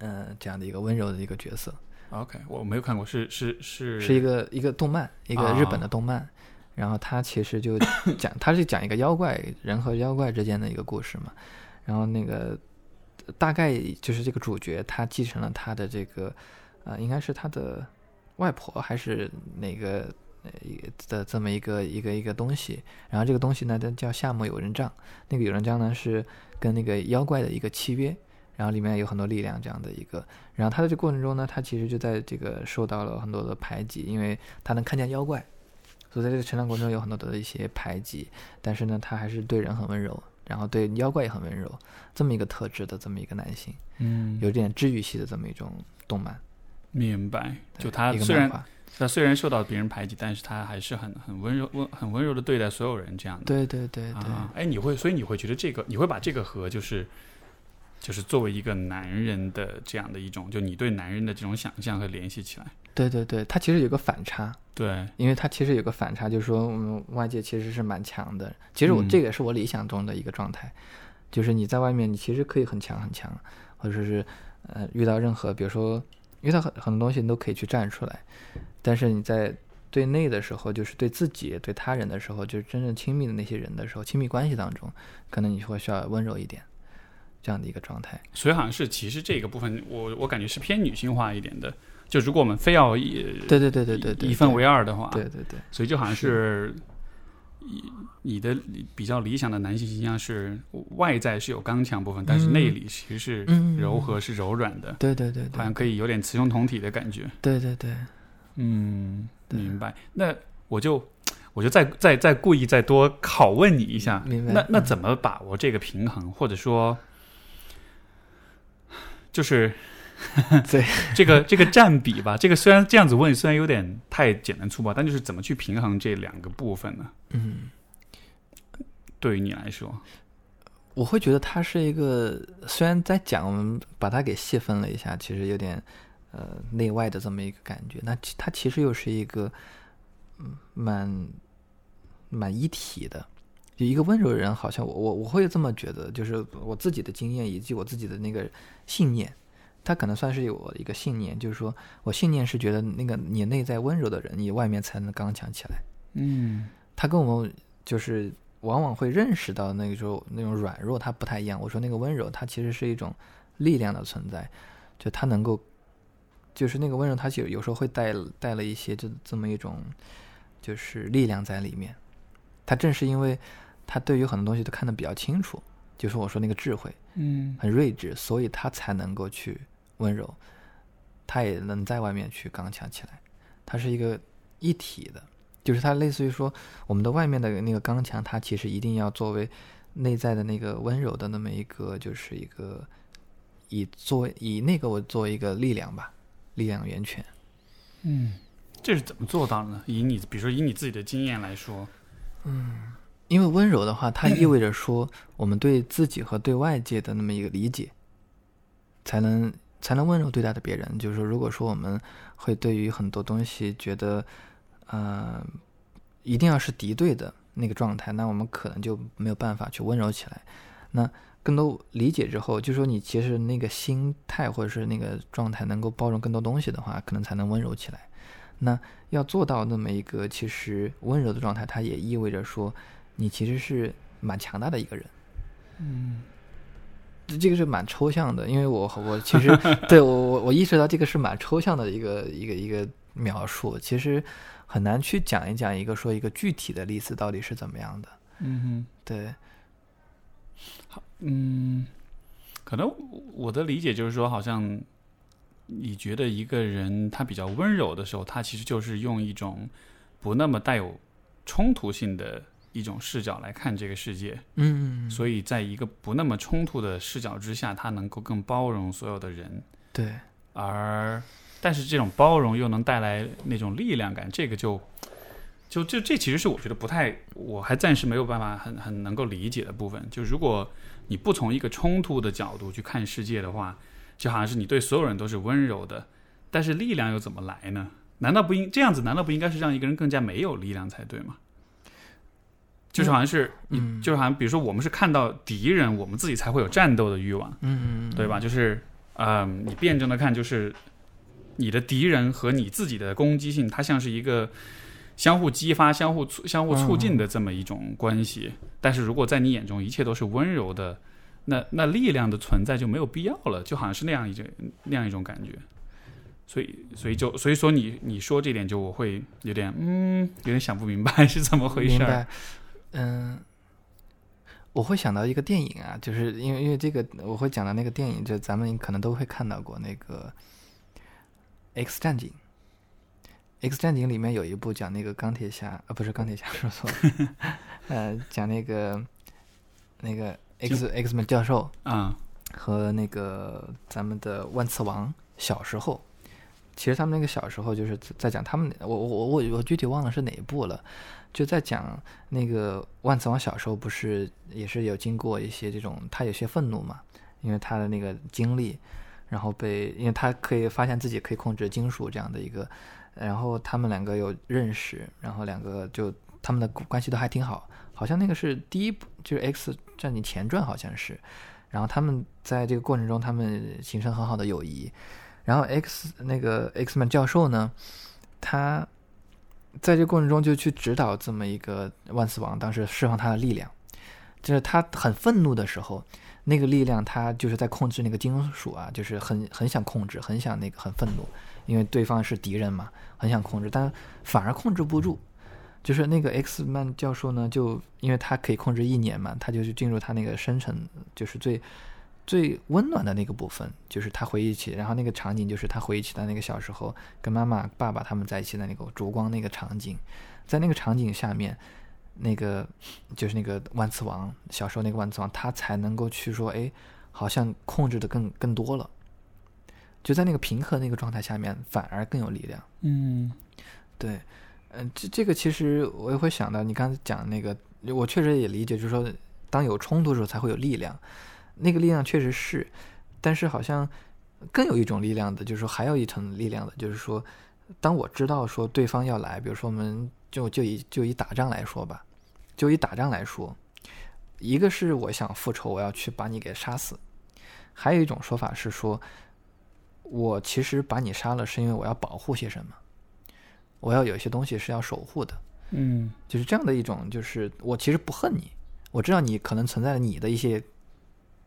呃，这样的一个温柔的一个角色，OK，我没有看过，是是是是一个一个动漫，一个日本的啊动漫。然后他其实就讲，他是讲一个妖怪人和妖怪之间的一个故事嘛。然后那个大概就是这个主角他继承了他的这个呃，应该是他的外婆还是哪个呃一个的这么一个一个一个东西。然后这个东西呢，它叫夏目友人帐。那个友人帐呢是跟那个妖怪的一个契约，然后里面有很多力量这样的一个。然后他在这过程中呢，他其实就在这个受到了很多的排挤，因为他能看见妖怪，所以在这个成长过程中有很多的一些排挤。但是呢，他还是对人很温柔，然后对妖怪也很温柔，这么一个特质的这么一个男性，嗯，有点治愈系的这么一种动漫。明白。就他虽然他虽然受到别人排挤，但是他还是很很温柔温很温柔的对待所有人这样的。对对对对，啊，哎，你会，所以你会觉得这个，你会把这个和就是，就是作为一个男人的这样的一种，就你对男人的这种想象和联系起来。对对对，它其实有个反差，对，因为它其实有个反差，就是说我们外界其实是蛮强的。其实我、嗯这个也是我理想中的一个状态，就是你在外面你其实可以很强很强，或者是呃遇到任何比如说遇到很很多东西你都可以去站出来，但是你在对内的时候，就是对自己对他人的时候，就是真正亲密的那些人的时候，亲密关系当中，可能你会需要温柔一点，这样的一个状态。所以好像是其实这个部分，我我感觉是偏女性化一点的。就如果我们非要以对对对对对对，一分为二的话，对对对。所以就好像是你你的比较理想的男性形象是外在是有刚强部分，但是内里其实是嗯。柔和、是柔软的，对对对对。好像可以有点雌雄同体的感觉。对对对，嗯，明白。那我就我就再再再故意再多拷问你一下，明白那那嗯。怎么把握这个平衡，或者说，就是 对这个这个占比吧？这个虽然这样子问，虽然有点太简单粗暴，但就是怎么去平衡这两个部分呢？嗯。对于你来说，我会觉得它是一个，虽然在讲我们把它给细分了一下，其实有点呃内外的这么一个感觉。那其它其实又是一个嗯蛮蛮一体的，就一个温柔的人，好像我我我会这么觉得，就是我自己的经验以及我自己的那个信念，它可能算是我的一个信念，就是说我信念是觉得那个你内在温柔的人，你外面才能刚强起来。嗯他跟我们就是往往会认识到那个时候那种软弱，他不太一样。我说那个温柔，它其实是一种力量的存在，就它能够，就是那个温柔，它有有时候会带带了一些这这么一种就是力量在里面。他正是因为他对于很多东西都看得比较清楚，就是我说那个智慧嗯很睿智，所以他才能够去温柔，他也能在外面去刚强起来。它是一个一体的，就是它类似于说我们的外面的那个刚强，它其实一定要作为内在的那个温柔的那么一个，就是一个以作以那个我作为一个力量吧，力量源泉。嗯，这是怎么做到的呢？以你比如说以你自己的经验来说，嗯因为温柔的话，它意味着说我们对自己和对外界的那么一个理解，才能才能温柔对待的别人。就是说，如果说我们会对于很多东西觉得，呃，一定要是敌对的那个状态，那我们可能就没有办法去温柔起来。那更多理解之后，就说你其实那个心态或者是那个状态能够包容更多东西的话，可能才能温柔起来。那要做到那么一个其实温柔的状态，它也意味着说，你其实是蛮强大的一个人。嗯这这个是蛮抽象的，因为我我其实 对我我我意识到这个是蛮抽象的一个一个一个描述，其实很难去讲一讲一个说一个具体的例子到底是怎么样的。嗯对，哼，嗯，可能我的理解就是说，好像你觉得一个人他比较温柔的时候，他其实就是用一种不那么带有冲突性的一种视角来看这个世界，嗯，所以在一个不那么冲突的视角之下，他能够更包容所有的人，对，而但是这种包容又能带来那种力量感，这个就就就这其实是我觉得不太，我还暂时没有办法很很能够理解的部分。就如果你不从一个冲突的角度去看世界的话，就好像是你对所有人都是温柔的，但是力量又怎么来呢？难道不应这样子？难道不应该是让一个人更加没有力量才对吗？就是好像是，嗯你就是好像比如说我们是看到敌人，我们自己才会有战斗的欲望，嗯，对吧？就是嗯，你辩证的看，就是你的敌人和你自己的攻击性，它像是一个相互激发、相互促、相互促进的这么一种关系。但是如果在你眼中一切都是温柔的，那那力量的存在就没有必要了，就好像是那样一种那样一种感觉。所以，所以就所以说你你说这点，就我会有点嗯，有点想不明白是怎么回事儿。明白，嗯，我会想到一个电影啊，就是因为因为这个我会讲到那个电影，就咱们可能都会看到过那个《X 战警》。《X 战警》里面有一部讲那个钢铁侠，啊，不是钢铁侠，说错了，呃，讲那个那个 X X 们教授啊，和那个咱们的万磁王小时候。其实他们那个小时候就是在讲他们，我我我我我具体忘了是哪一部了，就在讲那个万磁王小时候不是也是有经过一些这种，他有些愤怒嘛，因为他的那个经历，然后被因为他可以发现自己可以控制金属这样的一个，然后他们两个有认识，然后两个就他们的关系都还挺好，好像那个是第一部就是 X 战警前传好像是，然后他们在这个过程中他们形成很好的友谊。然后 X 那个 X Man 教授呢，他在这过程中就去指导这么一个万磁王，当时释放他的力量，就是他很愤怒的时候，那个力量他就是在控制那个金属啊，就是很很想控制，很想那个很愤怒，因为对方是敌人嘛，很想控制，但反而控制不住。就是那个 X Man 教授呢，就因为他可以控制意念嘛，他就去进入他那个深层，就是最。最温暖的那个部分，就是他回忆起，然后那个场景就是他回忆起他那个小时候跟妈妈、爸爸他们在一起的那个烛光那个场景，在那个场景下面，那个就是那个万磁王小时候那个万磁王，他才能够去说，哎，好像控制的更更多了，就在那个平和那个状态下面，反而更有力量。嗯，对，嗯，这这个其实我也会想到，你刚才讲那个，我确实也理解，就是说，当有冲突的时候才会有力量。那个力量确实是，但是好像更有一种力量的，就是说还有一层力量的，就是说，当我知道说对方要来，比如说我们就就以就以打仗来说吧，就以打仗来说，一个是我想复仇，我要去把你给杀死；还有一种说法是说，我其实把你杀了，是因为我要保护些什么，我要有些东西是要守护的，嗯，就是这样的一种，就是我其实不恨你，我知道你可能存在你的一些。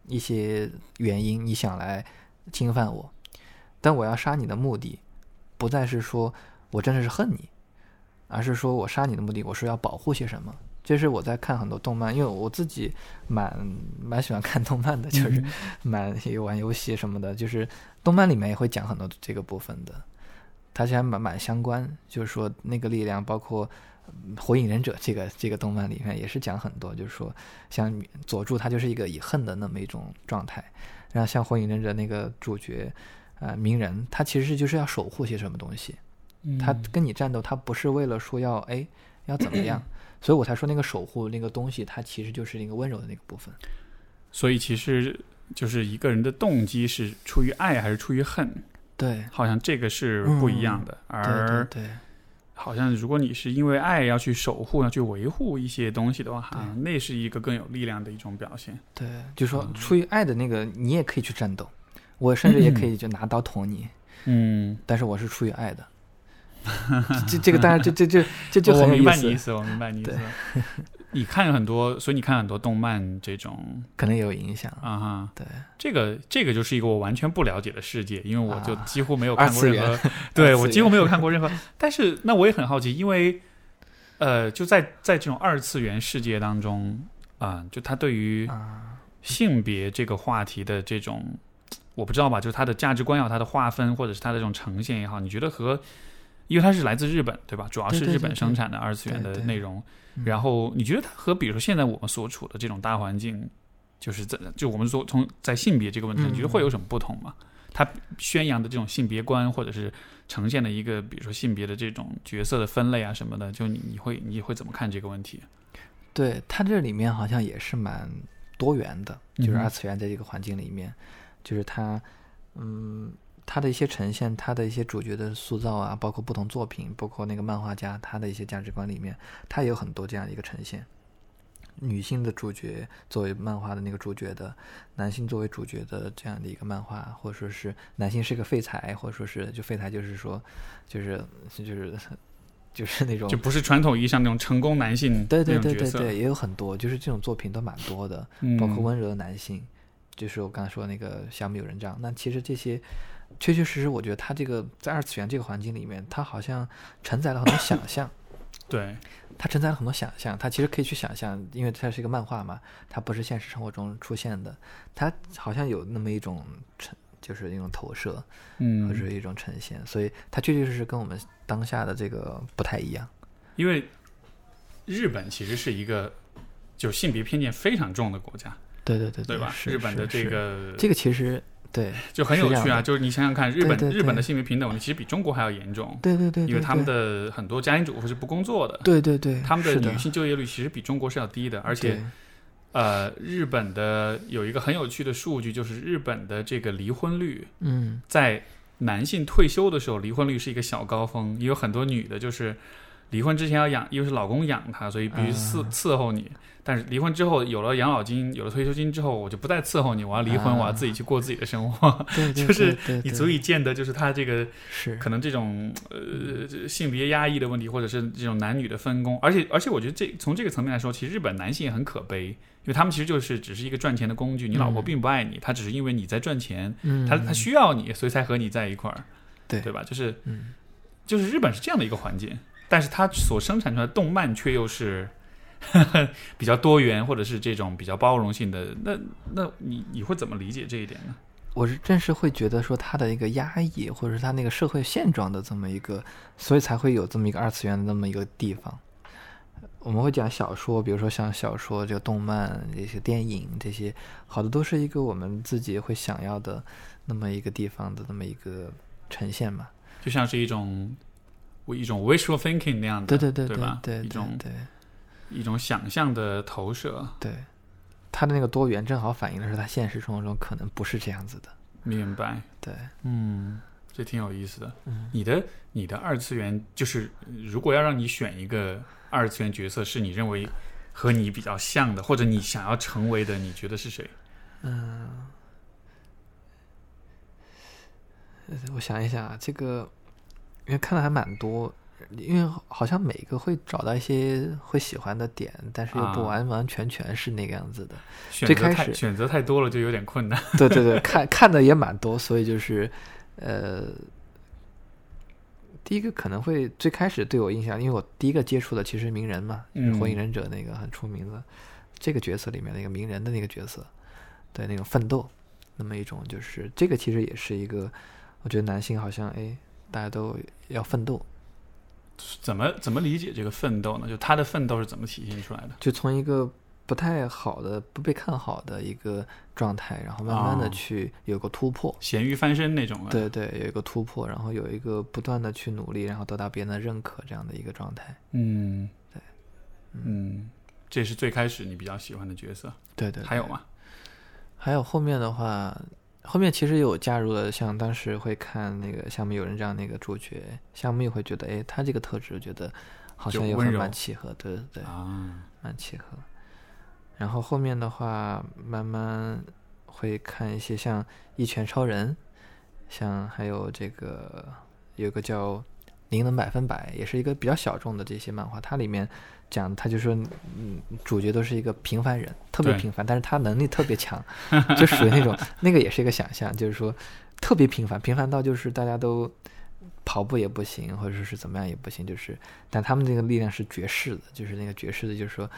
一些原因，你想来侵犯我，但我要杀你的目的，不再是说我真的是恨你，而是说我杀你的目的，我是要保护些什么。这是我在看很多动漫，因为我自己蛮蛮喜欢看动漫的，就是蛮玩游戏什么的，就是动漫里面也会讲很多这个部分的，它其实蛮蛮相关，就是说那个力量，包括。火影忍者这个这个动漫里面也是讲很多，就是说像佐助他就是一个以恨的那么一种状态，然后像火影忍者那个主角啊鸣人，他其实就是要守护些什么东西，他跟你战斗，他不是为了说要哎要怎么样，所以我才说那个守护那个东西，它其实就是那个温柔的那个部分。所以其实就是一个人的动机是出于爱还是出于恨，对，好像这个是不一样的，而对。好像如果你是因为爱要去守护、要去维护一些东西的话，那是一个更有力量的一种表现。对，就是说出于爱的那个，你也可以去战斗，我甚至也可以就拿刀捅你。嗯，但是我是出于爱的。这这个当然，这这这这就很有意思。我明白你意思，我明白你意思。你看很多，所以你看很多动漫，这种可能有影响啊哈。对，这个这个就是一个我完全不了解的世界，因为我就几乎没有看过任何，对我几乎没有看过任何。但是那我也很好奇，因为呃，就在在这种二次元世界当中啊，就他对于性别这个话题的这种，我不知道吧，就是他的价值观也好，他的划分或者是他的这种呈现也好，你觉得和因为它是来自日本对吧？主要是日本生产的二次元的内容。然后你觉得它和比如说现在我们所处的这种大环境，就是在就我们说从在性别这个问题，你觉得会有什么不同吗？它宣扬的这种性别观，或者是呈现的一个比如说性别的这种角色的分类啊什么的，就你你会你会怎么看这个问题？对它这里面好像也是蛮多元的，就是二次元在这个环境里面，就是它嗯。他的一些呈现，他的一些主角的塑造啊，包括不同作品，包括那个漫画家他的一些价值观里面，他也有很多这样的一个呈现。女性的主角作为漫画的那个主角的，男性作为主角的这样的一个漫画，或者说是男性是个废材，或者说是就废材，就是说，就是就是就是那种就不是传统意义上那种成功男性对对对对对，也有很多，就是这种作品都蛮多的，嗯包括温柔的男性，就是我刚才说的那个小米有人帐。那其实这些确确实实，我觉得他这个在二次元这个环境里面，他好像承载了很多想象。对，它承载了很多想象，它其实可以去想象，因为它是一个漫画嘛，它不是现实生活中出现的，它好像有那么一种呈，就是一种投射，嗯或嗯者，是一种呈现，所以它确确实实跟我们当下的这个不太一样。因为日本其实是一个就性别偏见非常重的国家，对对对对吧？日本的这个这个其实对就很有趣啊，就是你想想看，日本日本的性别平等问题其实比中国还要严重，对对对，对因为他们的很多家庭主妇是不工作的，对对对，他们的女性就业率其实比中国是要低的，而且呃，日本的有一个很有趣的数据，就是日本的这个离婚率嗯。在男性退休的时候，离婚率是一个小高峰，也有很多女的就是离婚之前要养，因为是老公养她，所以必须伺、啊。伺候你。但是离婚之后有了养老金，有了退休金之后，我就不再伺候你，我要离婚，啊。我要自己去过自己的生活。对对，就是你足以见得，就是他这个是。可能这种呃性别压抑的问题，或者是这种男女的分工，而且而且我觉得这从这个层面来说，其实日本男性也很可悲，因为他们其实就是只是一个赚钱的工具，你老婆嗯并不爱你，她只是因为你在赚钱，嗯，他他需要你，所以才和你在一块儿，对。对吧？就是嗯。就是日本是这样的一个环境，但是它所生产出来的动漫却又是 比较多元，或者是这种比较包容性的。那那你你会怎么理解这一点呢？我是正是会觉得说他的一个压抑，或者是他那个社会现状的这么一个，所以才会有这么一个二次元的那么一个地方。我们会讲小说，比如说像小说、这个动漫、这些电影这些，好的都是一个我们自己会想要的那么一个地方的那么一个呈现嘛。就像是一种一种 wishful thinking 那样的，对对对对？对对一种对一种想象的投射。对，他的那个多元正好反映的是他现实生活中可能不是这样子的。明白，对，嗯，这挺有意思的。嗯你的你的二次元就是，如果要让你选一个二次元角色，是你认为和你比较像的，或者你想要成为的，你觉得是谁？嗯，呃我想一想啊，这个因为看的还蛮多，因为好像每个会找到一些会喜欢的点，但是又不啊完完全全是那个样子的。最开始太选择太多了，就有点困难。对对对，看看的也蛮多，所以就是呃，第一个可能会最开始对我印象，因为我第一个接触的其实鸣人嘛，就是嗯火影忍者那个很出名的这个角色里面那个鸣人的那个角色，对那种奋斗，那么一种就是这个其实也是一个，我觉得男性好像哎大家都要奋斗，怎么怎么理解这个奋斗呢？就他的奋斗是怎么体现出来的？就从一个不太好的、不被看好的一个状态，然后慢慢的哦去有个突破。咸鱼翻身那种的。对对，有一个突破，然后有一个不断的去努力，然后得到别人的认可，这样的一个状态。嗯，对，嗯，这是最开始你比较喜欢的角色。对对，还有吗？还有后面的话，后面其实有加入了，像当时会看那个《像米有人》这样那个主角，像米会觉得，哎，他这个特质觉得好像也很蛮契合，对对对，啊，蛮契合。然后后面的话，慢慢会看一些像《一拳超人》，像还有这个有个叫《灵能百分百》，也是一个比较小众的这些漫画。它里面讲，他就说，嗯，主角都是一个平凡人，特别平凡，但是他能力特别强，就属于那种那个也是一个想象，就是说特别平凡，平凡到就是大家都。跑步也不行，或者是怎么样也不行，就是，但他们这个力量是绝世的，就是那个绝世的，就是说，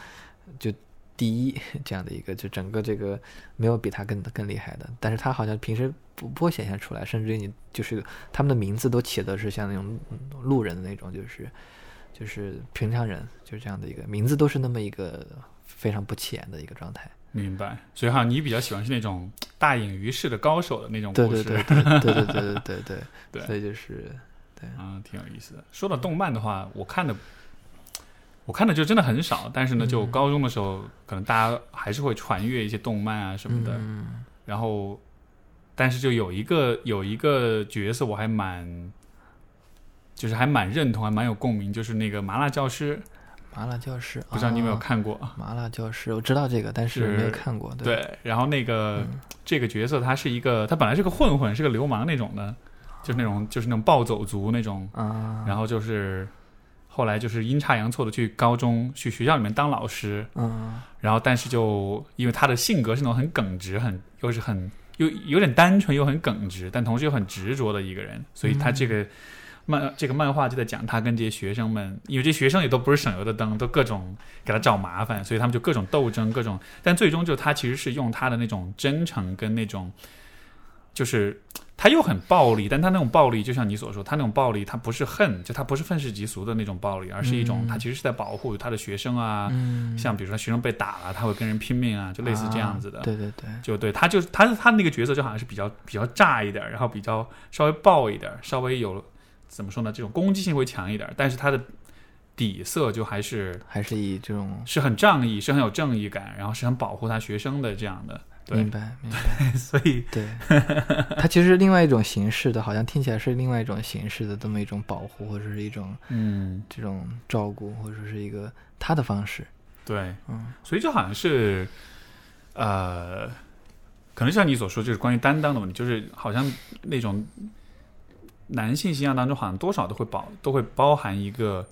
就第一这样的一个，就整个这个没有比他更更厉害的，但是他好像平时不不会显现出来，甚至于你就是他们的名字都起的是像那种路人的那种，就是就是平常人，就是这样的一个名字都是那么一个非常不起眼的一个状态。明白。所以哈，你比较喜欢是那种大隐于市的高手的那种故事。对对对对对对对对对 对所以就是对啊，挺有意思的。说到动漫的话，我看的，我看的就真的很少。但是呢，就嗯高中的时候，可能大家还是会传阅一些动漫啊什么的。嗯然后，但是就有一个有一个角色，我还蛮，就是还蛮认同，还蛮有共鸣，就是那个麻辣教师。麻辣教师，不知道你有没有啊看过？麻辣教师，我知道这个，但是是没有看过。对，对，然后那个、嗯这个角色他是一个，他本来是个混混，是个流氓那种的，就是那种就是那种暴走族那种，啊，然后就是后来就是阴差阳错的去高中去学校里面当老师，嗯然后但是就因为他的性格是那种很耿直，很又是很又有点单纯又很耿直，但同时又很执着的一个人，所以他这个。漫这个漫画就在讲他跟这些学生们，因为这些学生也都不是省油的灯，都各种给他找麻烦，所以他们就各种斗争，各种。但最终就他其实是用他的那种真诚跟那种，就是他又很暴力，但他那种暴力就像你所说，他那种暴力他不是恨，就他不是愤世嫉俗的那种暴力，而是一种嗯他其实是在保护他的学生啊，嗯，像比如说学生被打了，他会跟人拼命啊，就类似这样子的。啊对对对，就对他就他他那个角色就好像是比较比较炸一点，然后比较稍微暴一点，稍微有怎么说呢，这种攻击性会强一点，但是他的底色就还是还是以这种是很仗义，是很有正义感，然后是很保护他学生的这样的。对明，白明白，所以对，它其实是另外一种形式的，好像听起来是另外一种形式的这么一种保护，或者是一种嗯，这种照顾，或者是一个他的方式。对，嗯所以就好像是呃，可能像你所说，就是关于担当的问题，就是好像那种男性形象当中，好像多少都会保都会包含一个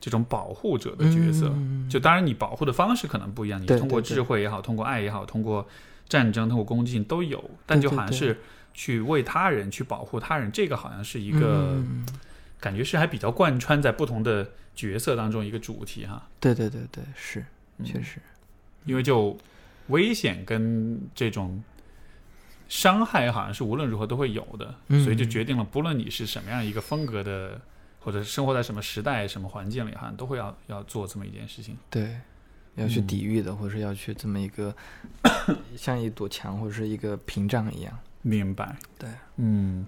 这种保护者的角色。嗯就当然，你保护的方式可能不一样，你通过智慧也好，通过爱也好，通过战争、通过攻击性都有，但就好像是去为他人、去保护他人，这个好像是一个、嗯。感觉是还比较贯穿在不同的角色当中一个主题哈。对对对对，是嗯。确实，因为就危险跟这种伤害，好像是无论如何都会有的，嗯所以就决定了，不论你是什么样一个风格的，或者是生活在什么时代、什么环境里，好像都会要要做这么一件事情。对，要去嗯抵御的，或者是要去这么一个像一堵墙或者是一个屏障一样。明白？对，嗯，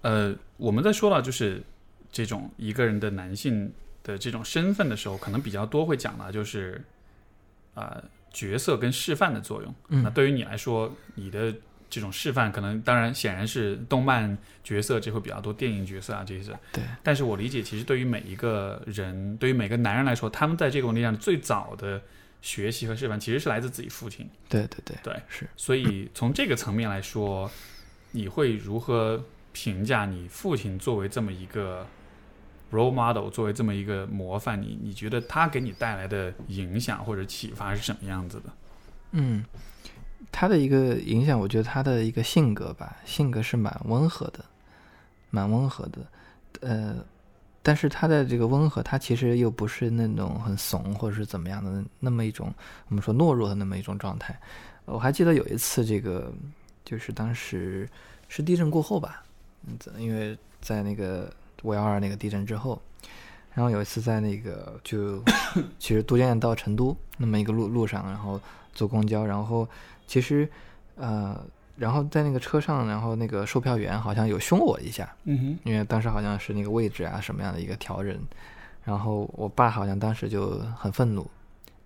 呃，我们在说到就是这种一个人的男性的这种身份的时候，可能比较多会讲到就是啊、呃角色跟示范的作用。嗯那对于你来说，你的这种示范，可能当然显然是动漫角色这会比较多，电影角色啊这些。对，但是我理解，其实对于每一个人，对于每个男人来说，他们在这个问题上最早的学习和示范，其实是来自自己父亲。对对对，对，是。所以从这个层面来说，你会如何评价你父亲作为这么一个 role model，作为这么一个模范？你你觉得他给你带来的影响或者启发是什么样子的？嗯，他的一个影响，我觉得他的一个性格吧，性格是蛮温和的，蛮温和的。呃，但是他的这个温和，他其实又不是那种很怂或者是怎么样的那么一种我们说懦弱的那么一种状态。我还记得有一次，这个就是当时是地震过后吧，嗯，因为在那个五幺二那个地震之后，然后有一次在那个就 其实都江堰到成都那么一个路路上，然后坐公交，然后其实呃，然后在那个车上，然后那个售票员好像有凶我一下，嗯哼。因为当时好像是那个位置啊什么样的一个调整，然后我爸好像当时就很愤怒，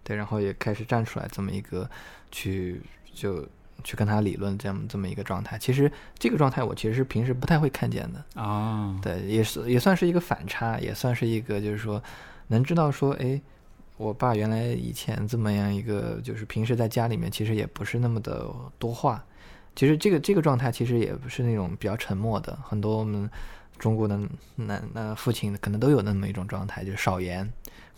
对，然后也开始站出来这么一个去就去跟他理论这样这么一个状态。其实这个状态我其实是平时不太会看见的，哼，啊，对，也是也算是一个反差，也算是一个就是说能知道说，哎，我爸原来以前这么样一个，就是平时在家里面其实也不是那么的多话，其实这个这个状态其实也不是那种比较沉默的，很多我们中国的男那父亲可能都有那么一种状态，就是少言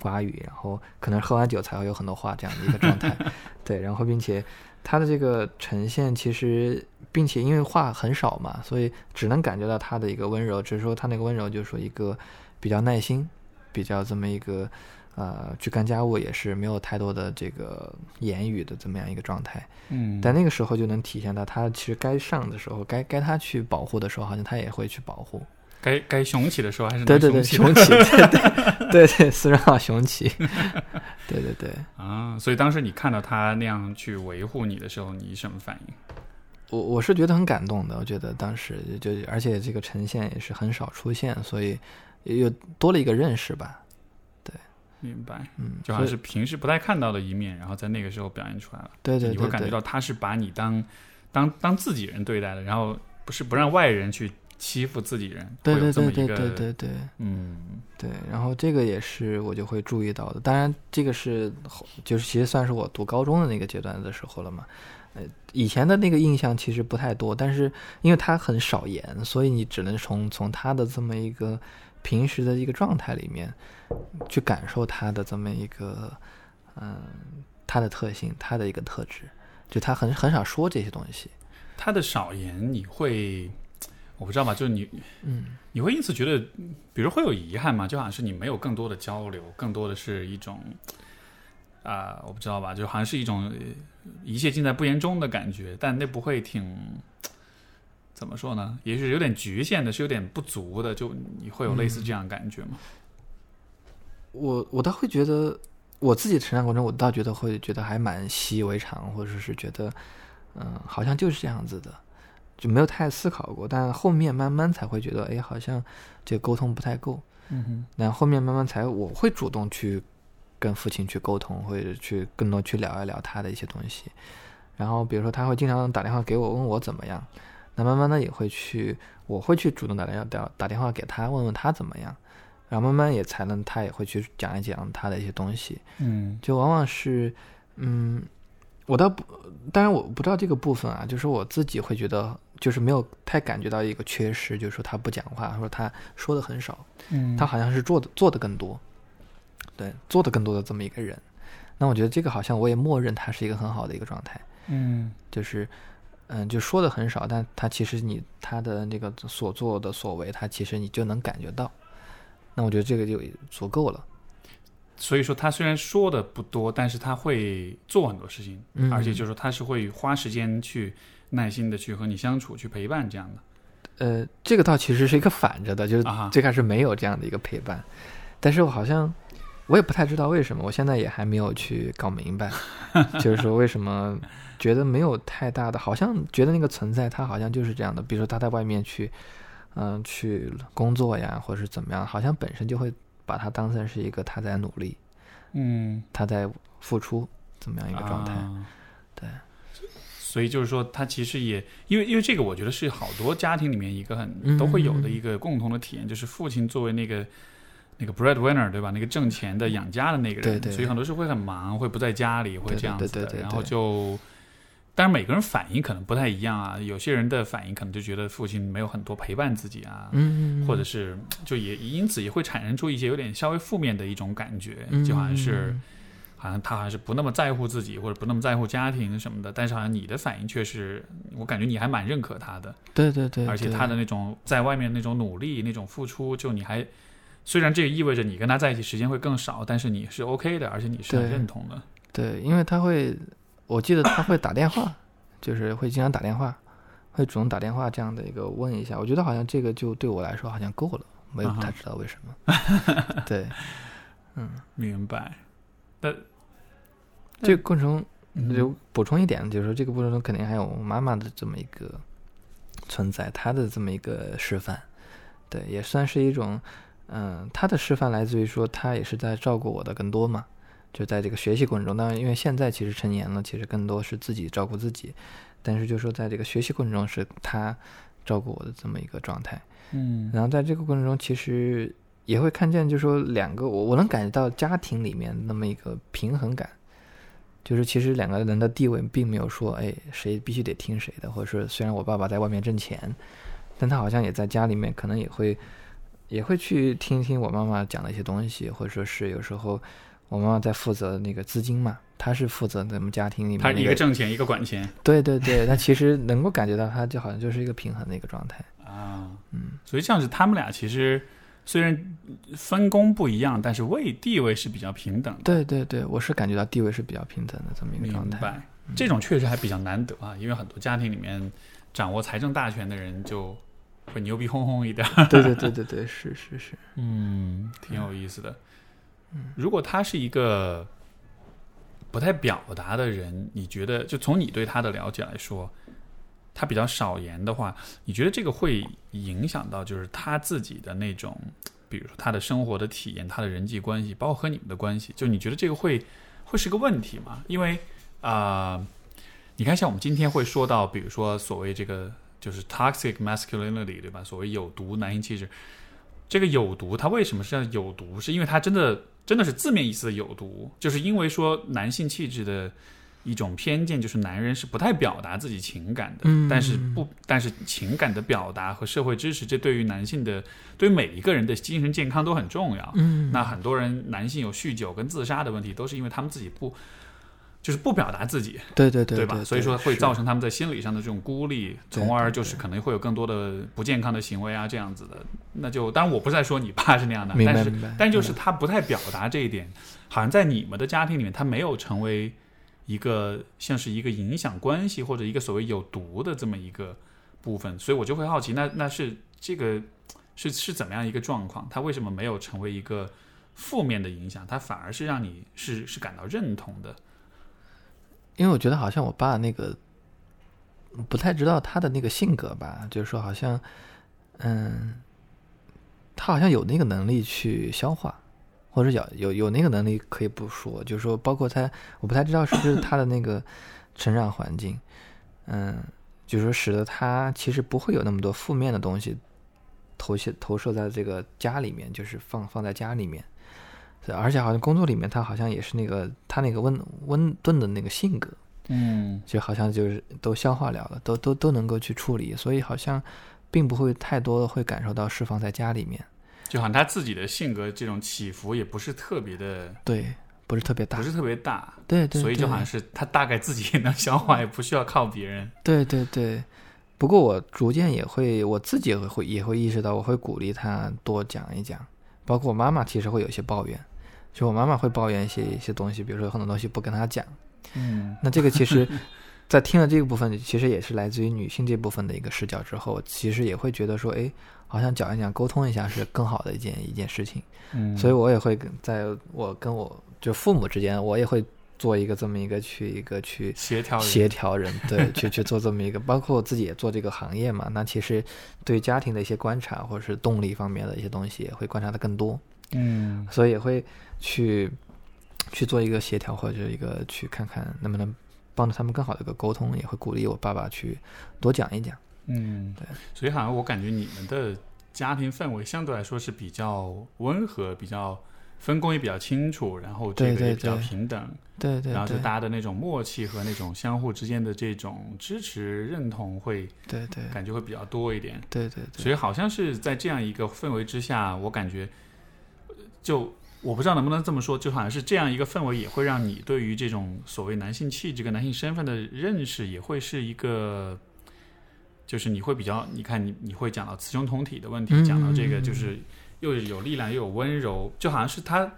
寡语，然后可能喝完酒才会有很多话这样的一个状态，对，然后并且他的这个呈现其实，并且因为话很少嘛，所以只能感觉到他的一个温柔，只是说他那个温柔就是说一个比较耐心，比较这么一个呃去干家务也是没有太多的这个言语的这么样一个状态。嗯，但那个时候就能体现到他其实该上的时候，该该他去保护的时候，好像他也会去保护。该该雄起的时候还是对对对，能雄雄起，对对对对，私人号雄起，对对对。啊，所以当时你看到他那样去维护你的时候，你什么反应？我我是觉得很感动的，我觉得当时就而且这个呈现也是很少出现，所以又多了一个认识吧。对明白，嗯，就好像是平时不太看到的一面，然后在那个时候表现出来了。对对你会感觉到他是把你当当当自己人对待的，然后不是不让外人去欺负自己人，对对对对对对对嗯对，然后这个也是我就会注意到的。当然，这个是后就是其实算是我读高中的那个阶段的时候了嘛。呃，以前的那个印象其实不太多，但是因为他很少言，所以你只能从从他的这么一个平时的一个状态里面去感受他的这么一个嗯他的特性，他的一个特质。就他很很少说这些东西。他的少言，你会我不知道吧？就是你嗯你会因此觉得，比如会有遗憾吗？就好像是你没有更多的交流，更多的是一种啊、我不知道吧，就好像是一种呃一切尽在不言中的感觉，但那不会挺怎么说呢？也是有点局限的，是有点不足的，就你会有类似这样的感觉吗？我我倒会觉得，我自己成长过程中，我倒觉得会觉得还蛮习以为常，或者是觉得，嗯，好像就是这样子的，就没有太思考过。但后面慢慢才会觉得，哎，好像这个沟通不太够。嗯哼，然后后面慢慢才我会主动去跟父亲去沟通，或者去更多去聊一聊他的一些东西。然后比如说他会经常打电话给我，问我怎么样。那慢慢的也会去，我会去主动打电话打打电话给他，问问他怎么样。然后慢慢也才能，他也会去讲一讲他的一些东西。嗯就往往是，嗯，我倒不，当然我不知道这个部分啊，就是我自己会觉得，就是没有太感觉到一个缺失，就是说他不讲话，或者他说的很少。嗯，他好像是做的做的更多，对，做的更多的这么一个人。那我觉得这个好像我也默认他是一个很好的一个状态，嗯就是，嗯，就说的很少，但他其实你他的那个所做的所为，他其实你就能感觉到。那我觉得这个就足够了。所以说他虽然说的不多，但是他会做很多事情，嗯。而且就是说他是会花时间去耐心的去和你相处，去陪伴这样的。呃，这个倒其实是一个反着的，就是最开始没有这样的一个陪伴，但是我好像我也不太知道为什么，我现在也还没有去搞明白，就是说为什么觉得没有太大的，好像觉得那个存在他好像就是这样的，比如说他在外面去，嗯、去工作呀，或者是怎么样，好像本身就会把它当成是一个他在努力，嗯，他在付出怎么样一个状态。啊对。所以就是说，他其实也因为因为这个，我觉得是好多家庭里面一个很嗯都会有的一个共同的体验，就是父亲作为那个那个 breadwinner 对吧？那个挣钱的养家的那个人，对对所以很多时候会很忙，会不在家里，会这样子的，然后就。当然，每个人反应可能不太一样啊。有些人的反应可能就觉得父亲没有很多陪伴自己啊，嗯嗯，或者是就也因此也会产生出一些有点稍微负面的一种感觉，嗯就好像是好像他好像是不那么在乎自己，或者不那么在乎家庭什么的，但是好像你的反应却是，我感觉你还蛮认可他的，对对对，而且他的那种在外面那种努力、那种付出，就你还虽然这也意味着你跟他在一起时间会更少，但是你是 OK 的，而且你是很认同的。对，因为他会，我记得他会打电话，就是会经常打电话，会主动打电话这样的一个问一下。我觉得好像这个就对我来说好像够了，我也不太知道为什么。对，嗯明白？但这个过程就补充一点，就是说这个过程中肯定还有我妈妈的这么一个存在，她的这么一个示范，对，也算是一种，嗯、她的示范来自于说她也是在照顾我的更多嘛，就在这个学习过程中，当然因为现在其实成年了，其实更多是自己照顾自己，但是就说在这个学习过程中是他照顾我的这么一个状态，嗯。然后在这个过程中其实也会看见，就说两个我我能感觉到家庭里面那么一个平衡感。就是其实两个人的地位并没有说，哎，谁必须得听谁的，或者说虽然我爸爸在外面挣钱，但他好像也在家里面，可能也会也会去听一听我妈妈讲的一些东西，或者说是有时候我妈妈在负责那个资金嘛，她是负责咱们家庭里面、一个挣钱，一个管钱对对对，那其实能够感觉到，她就好像就是一个平衡的一个状态。啊，嗯，所以这样子，他们俩其实虽然分工不一样，但是位地位是比较平等的。对对对，我是感觉到地位是比较平等的这么一个状态。明白，这种确实还比较难得啊，因为很多家庭里面掌握财政大权的人就会牛逼哄哄一点。对对对对对，是是是，嗯，挺有意思的。如果他是一个不太表达的人，你觉得就从你对他的了解来说，他比较少言的话，你觉得这个会影响到就是他自己的那种，比如说他的生活的体验、他的人际关系，包括和你们的关系，就你觉得这个会会是个问题吗？因为啊、呃你看，像我们今天会说到，比如说所谓这个就是 toxic masculinity，对吧？所谓有毒男性气质，这个有毒它为什么是叫有毒？是因为它真的真的是字面意思的有毒，就是因为说男性气质的。一种偏见就是男人是不太表达自己情感的，嗯但是不，但是情感的表达和社会支持，这对于男性的，对于每一个人的精神健康都很重要。嗯，那很多人男性有酗酒跟自杀的问题，都是因为他们自己不，就是不表达自己，对对对对吧？所以说会造成他们在心理上的这种孤立，从而就是可能会有更多的不健康的行为啊，这样子的。那就当然我不是在说你爸是那样的，但是但就是他不太表达这一点，好像在你们的家庭里面，他没有成为一个像是一个影响关系或者一个所谓有毒的这么一个部分，所以我就会好奇，那那是这个是是怎么样一个状况？他为什么没有成为一个负面的影响？他反而是让你是是感到认同的？因为我觉得好像我爸那个不太知道他的那个性格吧，就是说好像，嗯，他好像有那个能力去消化，或者有有有那个能力可以不说，就是说包括他，我不太知道是不是他的那个成长环境，嗯，就是说使得他其实不会有那么多负面的东西投射投射在这个家里面，就是放放在家里面。对而且好像工作里面，他好像也是那个他那个温温顿的那个性格，嗯就好像就是都消化了了，都都都能够去处理，所以好像并不会太多的会感受到释放在家里面，就好像他自己的性格这种起伏也不是特别的，对，不是特别大不，是特别大，对对，对所以就好像是他大概自己也能消化，也不需要靠别人。对对对。不过我逐渐也会，我自己也会也会意识到，我会鼓励他多讲一讲，包括我妈妈其实会有一些抱怨，就我妈妈会抱怨一些一些东西，比如说有很多东西不跟她讲。嗯那这个其实，在听了这个部分，其实也是来自于女性这部分的一个视角之后，其实也会觉得说，哎，好像讲一讲、沟通一下是更好的一件一件事情。嗯，所以我也会跟在我跟我就父母之间，我也会做一个这么一个去一个去协调协调人，对，去去做这么一个，包括我自己也做这个行业嘛，那其实对家庭的一些观察或者是动力方面的一些东西，也会观察的更多。嗯所以也会去去做一个协调，或者一个去看看能不能帮助他们更好的一个沟通，也会鼓励我爸爸去多讲一讲。嗯，对，所以好像我感觉你们的家庭氛围相对来说是比较温和，比较分工也比较清楚，然后这个也比较平等，对对然后就大家的那种默契和那种相互之间的这种支持认同会对对。感觉会比较多一点。对对对，所以好像是在这样一个氛围之下，我感觉呃就我不知道能不能这么说，就好像是这样一个氛围，也会让你对于这种所谓男性气质跟男性身份的认识，也会是一个，就是你会比较，你看你你会讲到雌雄同体的问题，嗯讲到这个就是又有力量又有温柔，就好像是他。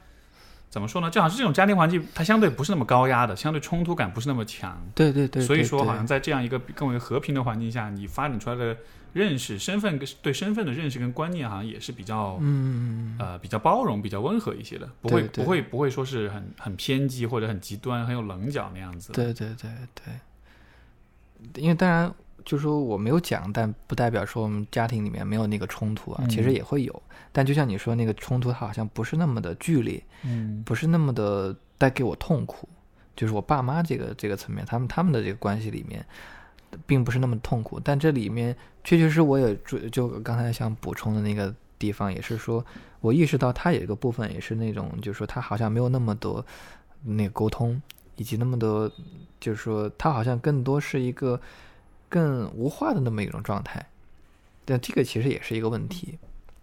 怎么说呢？就好像是这种家庭环境，它相对不是那么高压的，相对冲突感不是那么强。对对对，所以说，好像在这样一个更为和平的环境下，你发展出来的认识、身份跟对身份的认识跟观念，好像也是比较、嗯，呃比较包容、比较温和一些的，不会不会不会说是很很偏激或者很极端、很有棱角那样子。，对对对对，因为当然就说我没有讲，但不代表说我们家庭里面没有那个冲突啊，其实嗯也会有，但就像你说那个冲突，它好像不是那么的剧烈，嗯。不是那么的带给我痛苦，就是我爸妈这个这个层面，他们他们的这个关系里面，并不是那么痛苦。但这里面确确实我也就就刚才想补充的那个地方，也是说我意识到他有一个部分也是那种，就是说他好像没有那么多那个沟通，以及那么多，就是说他好像更多是一个更无话的那么一种状态。但这个其实也是一个问题，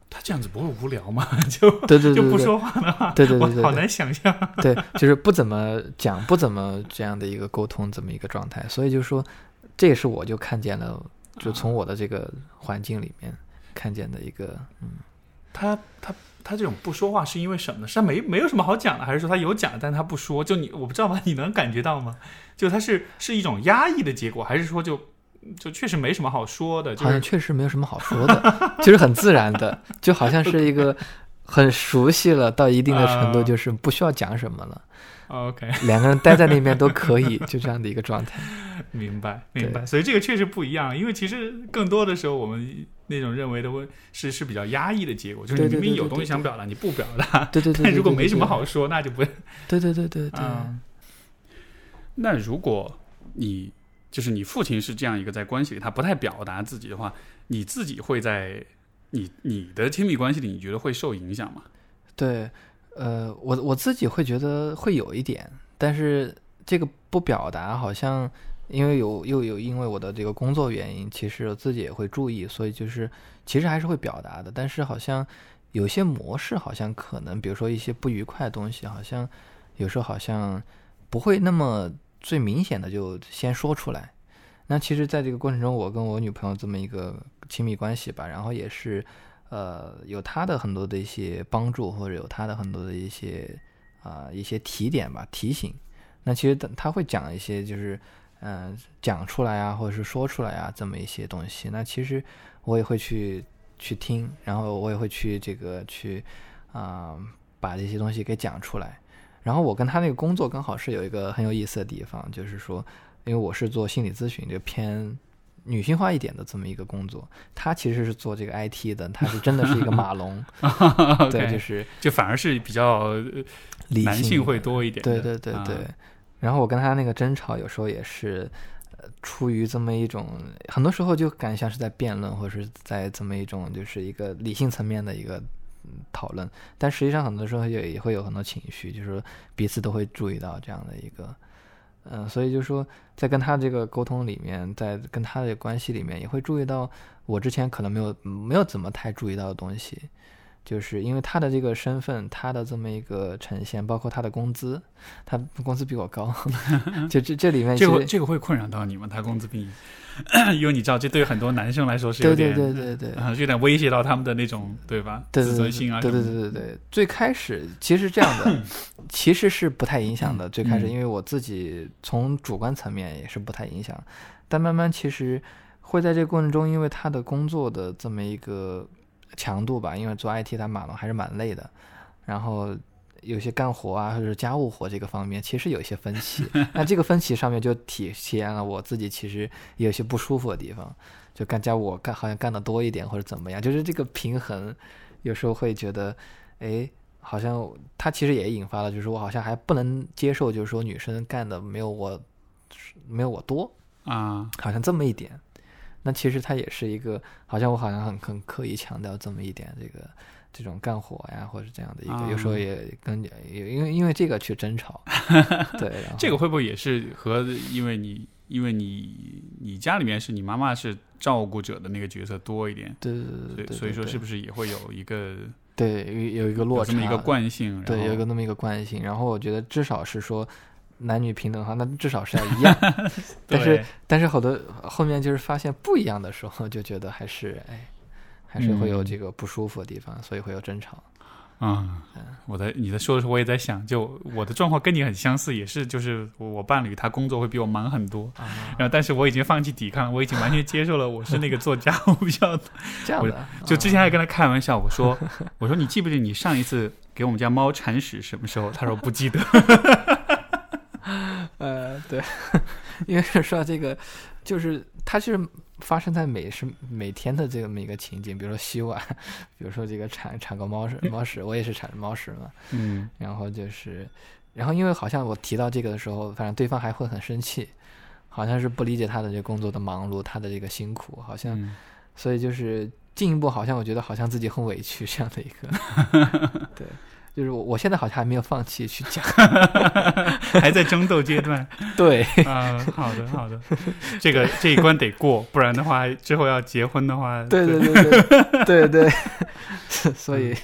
他这样子不会无聊吗？就对对对对对就不说话的话，对对对对对我好难想象。对，就是不怎么讲，不怎么这样的一个沟通，这么一个状态。所以就说，这也是我就看见了，就从我的这个环境里面看见的一个，嗯，他他他这种不说话是因为什么呢？是他没没有什么好讲的，还是说他有讲，但他不说？就你我不知道吧？你能感觉到吗？就他是是一种压抑的结果，还是说就就确实没什么好说的？就是好像确实没有什么好说的，就是很自然的，就好像是一个很熟悉了到一定的程度，啊就是不需要讲什么了，OK，两个人待在那边都可以，就这样的一个状态。明白明白。所以这个确实不一样，因为其实更多的时候我们那种认为的问是是比较压抑的结果，就是明明有东西想表达，你不表达，对对对，但如果没什么好说，那就不对对对对对，嗯，那如果你就是你父亲是这样一个在关系里他不太表达自己的话，你自己会在你你的亲密关系里，你觉得会受影响吗？对，呃，我我自己会觉得会有一点，但是这个不表达好像。因为有又有因为我的这个工作原因，其实我自己也会注意，所以就是其实还是会表达的，但是好像有些模式好像可能，比如说一些不愉快的东西，好像有时候好像不会那么最明显的就先说出来。那其实，在这个过程中，我跟我女朋友这么一个亲密关系吧，然后也是呃有她的很多的一些帮助，或者有她的很多的一些啊一些提点吧提醒。那其实她会讲一些就是。嗯，讲出来啊，或者是说出来啊，这么一些东西，那其实我也会去去听，然后我也会去这个去啊，把这些东西给讲出来。然后我跟他那个工作刚好是有一个很有意思的地方，就是说，因为我是做心理咨询，就偏女性化一点的这么一个工作，他其实是做这个 IT 的，他是真的是一个马龙，对，就是就反而是比较男性会多一点，对对对对。然后我跟他那个争吵，有时候也是，呃，出于这么一种，很多时候就感觉像是在辩论，或者是在这么一种，就是一个理性层面的一个讨论。但实际上，很多时候也也会有很多情绪，就是彼此都会注意到这样的一个，嗯，所以就说在跟他这个沟通里面，在跟他的关系里面，也会注意到我之前可能没有没有怎么太注意到的东西。就是因为他的这个身份，他的这么一个呈现，包括他的工资，他工资比我高，就这这里面这个这个会困扰到你吗？他工资比你，因为你知道，这对于很多男生来说是有点对对对对对，有点威胁到他们的那种对吧？自尊心啊，对对对对对。最开始其实这样的 其实是不太影响的，最开始因为我自己从主观层面也是不太影响，但慢慢其实会在这个过程中，因为他的工作的这么一个。强度吧，因为做 IT 它码农还是蛮累的，然后有些干活啊或者家务活这个方面，其实有一些分歧。那这个分歧上面就体体验了我自己其实有些不舒服的地方，就干家务我干好像干的多一点或者怎么样，就是这个平衡有时候会觉得，哎，好像它其实也引发了，就是我好像还不能接受，就是说女生干的没有我没有我多啊，好像这么一点。那其实它也是一个，好像我好像很很刻意强调这么一点，这个这种干活呀，或者这样的一个，有时候也跟因为因为这个去争吵，对，这个会不会也是和因为你因为你你家里面是你妈妈是照顾者的那个角色多一点，对对对，所以说是不是也会有一个对有有一个落差，这么一个惯性，对，有一个那么一个惯性，然后我觉得至少是说。男女平等哈，那至少是要一样。但是，但是好多后面就是发现不一样的时候，就觉得还是哎，还是会有这个不舒服的地方，所以会有争吵。嗯，我在你在说的时候，我也在想，就我的状况跟你很相似，也是就是我伴侣他工作会比我忙很多，然后但是我已经放弃抵抗，我已经完全接受了我是那个做家务比较这样的。就之前还跟他开玩笑，我说 我说你记不记得你上一次给我们家猫铲屎什么时候？他说不记得。呃，对，因为说到这个，就是它是发生在每是每天的这个每个情景，比如说洗碗，比如说这个铲铲个猫屎，猫屎我也是铲猫屎嘛，嗯，然后就是，然后因为好像我提到这个的时候，反正对方还会很生气，好像是不理解他的这工作的忙碌，他的这个辛苦，好像，所以就是进一步好像我觉得好像自己很委屈这样的一个，对。就是我，我现在好像还没有放弃去讲，还在争斗阶段。对，啊，好的，好的，这个这一关得过，不然的话，之后要结婚的话，对对对对 对对。所以，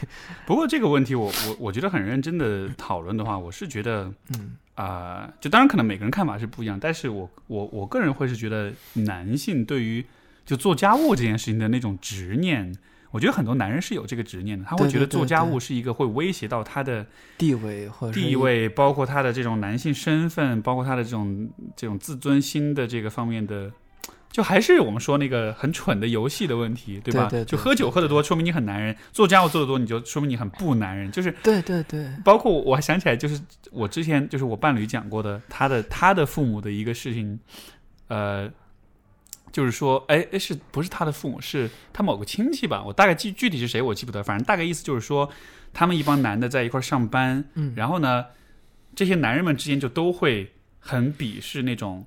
不过这个问题，我我我觉得很认真的讨论的话，我是觉得，嗯啊，就当然可能每个人看法是不一样，但是我我我个人会是觉得，男性对于就做家务这件事情的那种执念。我觉得很多男人是有这个执念的，他会觉得做家务是一个会威胁到他的地位或地位，包括他的这种男性身份，包括他的这种这种自尊心的这个方面的，就还是我们说那个很蠢的游戏的问题，对吧？就喝酒喝得多，说明你很男人；做家务做得多，你就说明你很不男人。就是对对对，包括我还想起来，就是我之前就是我伴侣讲过的，他的他的父母的一个事情，呃。就是说，哎哎，是不是他的父母？是他某个亲戚吧？我大概记具体是谁，我记不得。反正大概意思就是说，他们一帮男的在一块上班，嗯，然后呢，这些男人们之间就都会很鄙视那种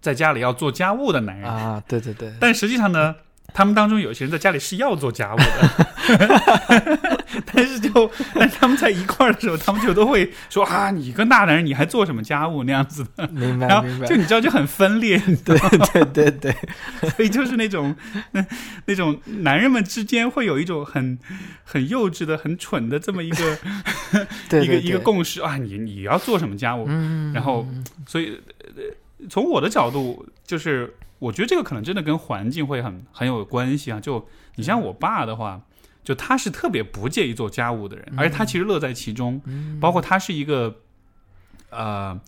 在家里要做家务的男人，啊，对对对，但实际上呢，他们当中有些人在家里是要做家务的，但是就但是他们在一块儿的时候，他们就都会说啊，你个大男人你还做什么家务那样子的，明白然明白。后就，你知道就很分裂，对 对对对，所以就是那种那那种男人们之间会有一种很很幼稚的、很蠢的这么一个 一个一个共识啊，你你要做什么家务，嗯，然后所以呃从我的角度，就是我觉得这个可能真的跟环境会很很有关系啊。就你像我爸的话，就他是特别不介意做家务的人，而且他其实乐在其中。嗯包括他是一个，呃，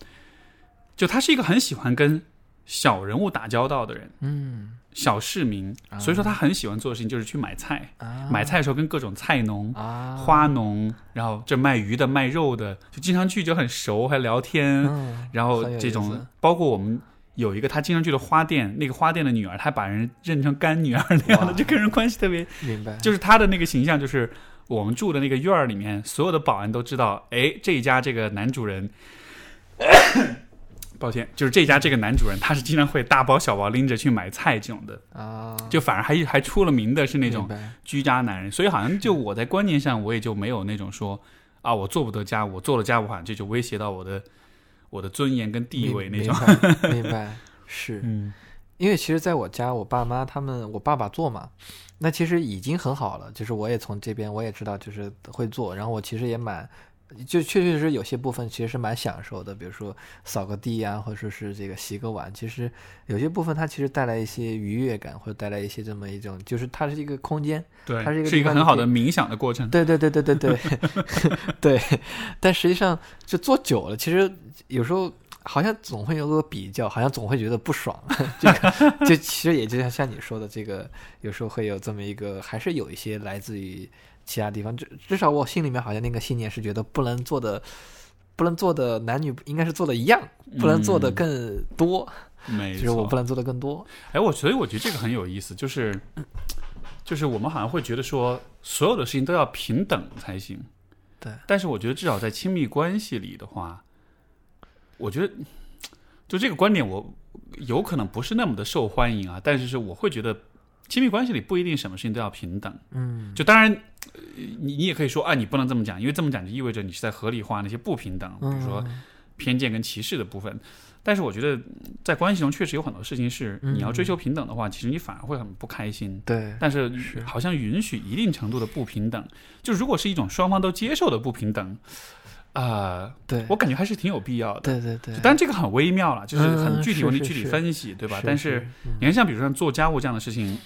就他是一个很喜欢跟小人物打交道的人，嗯小市民，所以说他很喜欢做的事情就是去买菜。啊买菜的时候跟各种菜农、啊花农，然后这卖鱼的、卖肉的，就经常去就很熟，还聊天。嗯然后这种包括我们有一个他经常去的花店，那个花店的女儿，他把人认成干女儿那样的，就跟人关系特别，明白，就是他的那个形象，就是我们住的那个院儿里面，所有的保安都知道，哎，这一家这个男主人。抱歉，就是这家这个男主人，他是经常会大包小包拎着去买菜这种的，啊，就反而还还出了名的是那种居家男人，所以好像就我在观念上，我也就没有那种说啊，我做不得家务，我做了家务好像这就威胁到我的我的尊严跟地位那种。明白明白是嗯因为其实在我家，我爸妈他们，我爸爸做嘛，那其实已经很好了。就是我也从这边我也知道，就是会做，然后我其实也蛮，就确确实实有些部分其实是蛮享受的，比如说扫个地啊、或者说是这个洗个碗，其实有些部分它其实带来一些愉悦感，或者带来一些这么一种，就是它是一个空间。对，它是一个很好的冥想的过程。对对对对对对 对，但实际上就做久了，其实有时候好像总会有个比较，好像总会觉得不爽。这个就其实也就像像你说的，这个有时候会有这么一个，还是有一些来自于其他地方。至至少我心里面好像那个信念是觉得不能做的，不能做的男女应该是做的一样，不能做的嗯更多，没就是我错不能做的更多。哎，我所以我觉得这个很有意思，就是 就是我们好像会觉得说，所有的事情都要平等才行。对，但是我觉得至少在亲密关系里的话，我觉得就这个观点，我有可能不是那么的受欢迎啊。但是是我会觉得，亲密关系里不一定什么事情都要平等。嗯，就当然，呃你你也可以说啊，你不能这么讲，因为这么讲就意味着你是在合理化那些不平等，比如说嗯偏见跟歧视的部分。但是我觉得嗯在关系中确实有很多事情是嗯你要追求平等的话，其实你反而会很不开心。对，但是是好像允许一定程度的不平等，就如果是一种双方都接受的不平等，啊、对，我感觉还是挺有必要的。对对对，但这个很微妙了，就是很嗯具体问题具体分析，对吧？但是你看，像比如说像做家务这样的事情，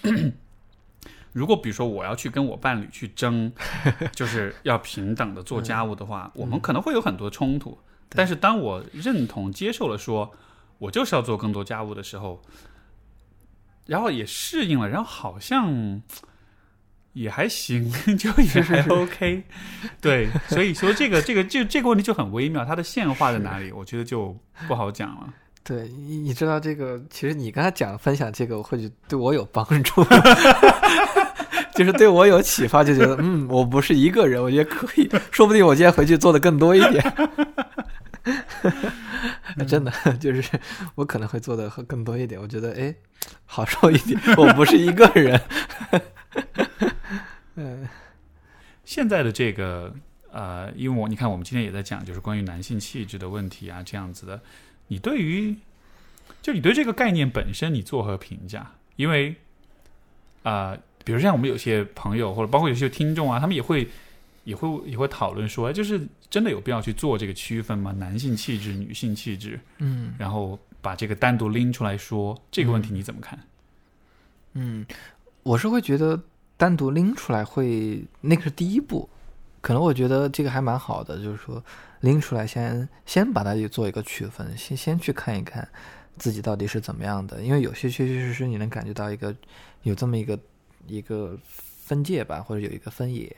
如果比如说我要去跟我伴侣去争，就是要平等的做家务的话，我们可能会有很多冲突。但是当我认同接受了说，我就是要做更多家务的时候，然后也适应了，然后好像也还行，就也还 OK。对，所以说这个这个这这个问题就很微妙，它的线画在哪里？我觉得就不好讲了。对，你你知道这个，其实你刚才讲分享这个，或许对我有帮助，就是对我有启发，就觉得嗯，我不是一个人，我觉得可以，说不定我今天回去做的更多一点。真的就是我可能会做的更多一点，我觉得哎，好受一点，我不是一个人。嗯现在的这个呃，因为我你看，我们今天也在讲，就是关于男性气质的问题啊，这样子的。你对于，就你对这个概念本身，你作何评价？因为啊、呃比如像我们有些朋友，或者包括有些听众啊，他们也会也会也会讨论说，哎，就是真的有必要去做这个区分吗？男性气质、女性气质，嗯然后把这个单独拎出来说，这个问题你怎么看？嗯，我是会觉得单独拎出来会那个是第一步，可能我觉得这个还蛮好的，就是说拎出来先先把它做一个区分，先先去看一看自己到底是怎么样的，因为有些确确实实你能感觉到一个有这么一个一个分界吧，或者有一个分野，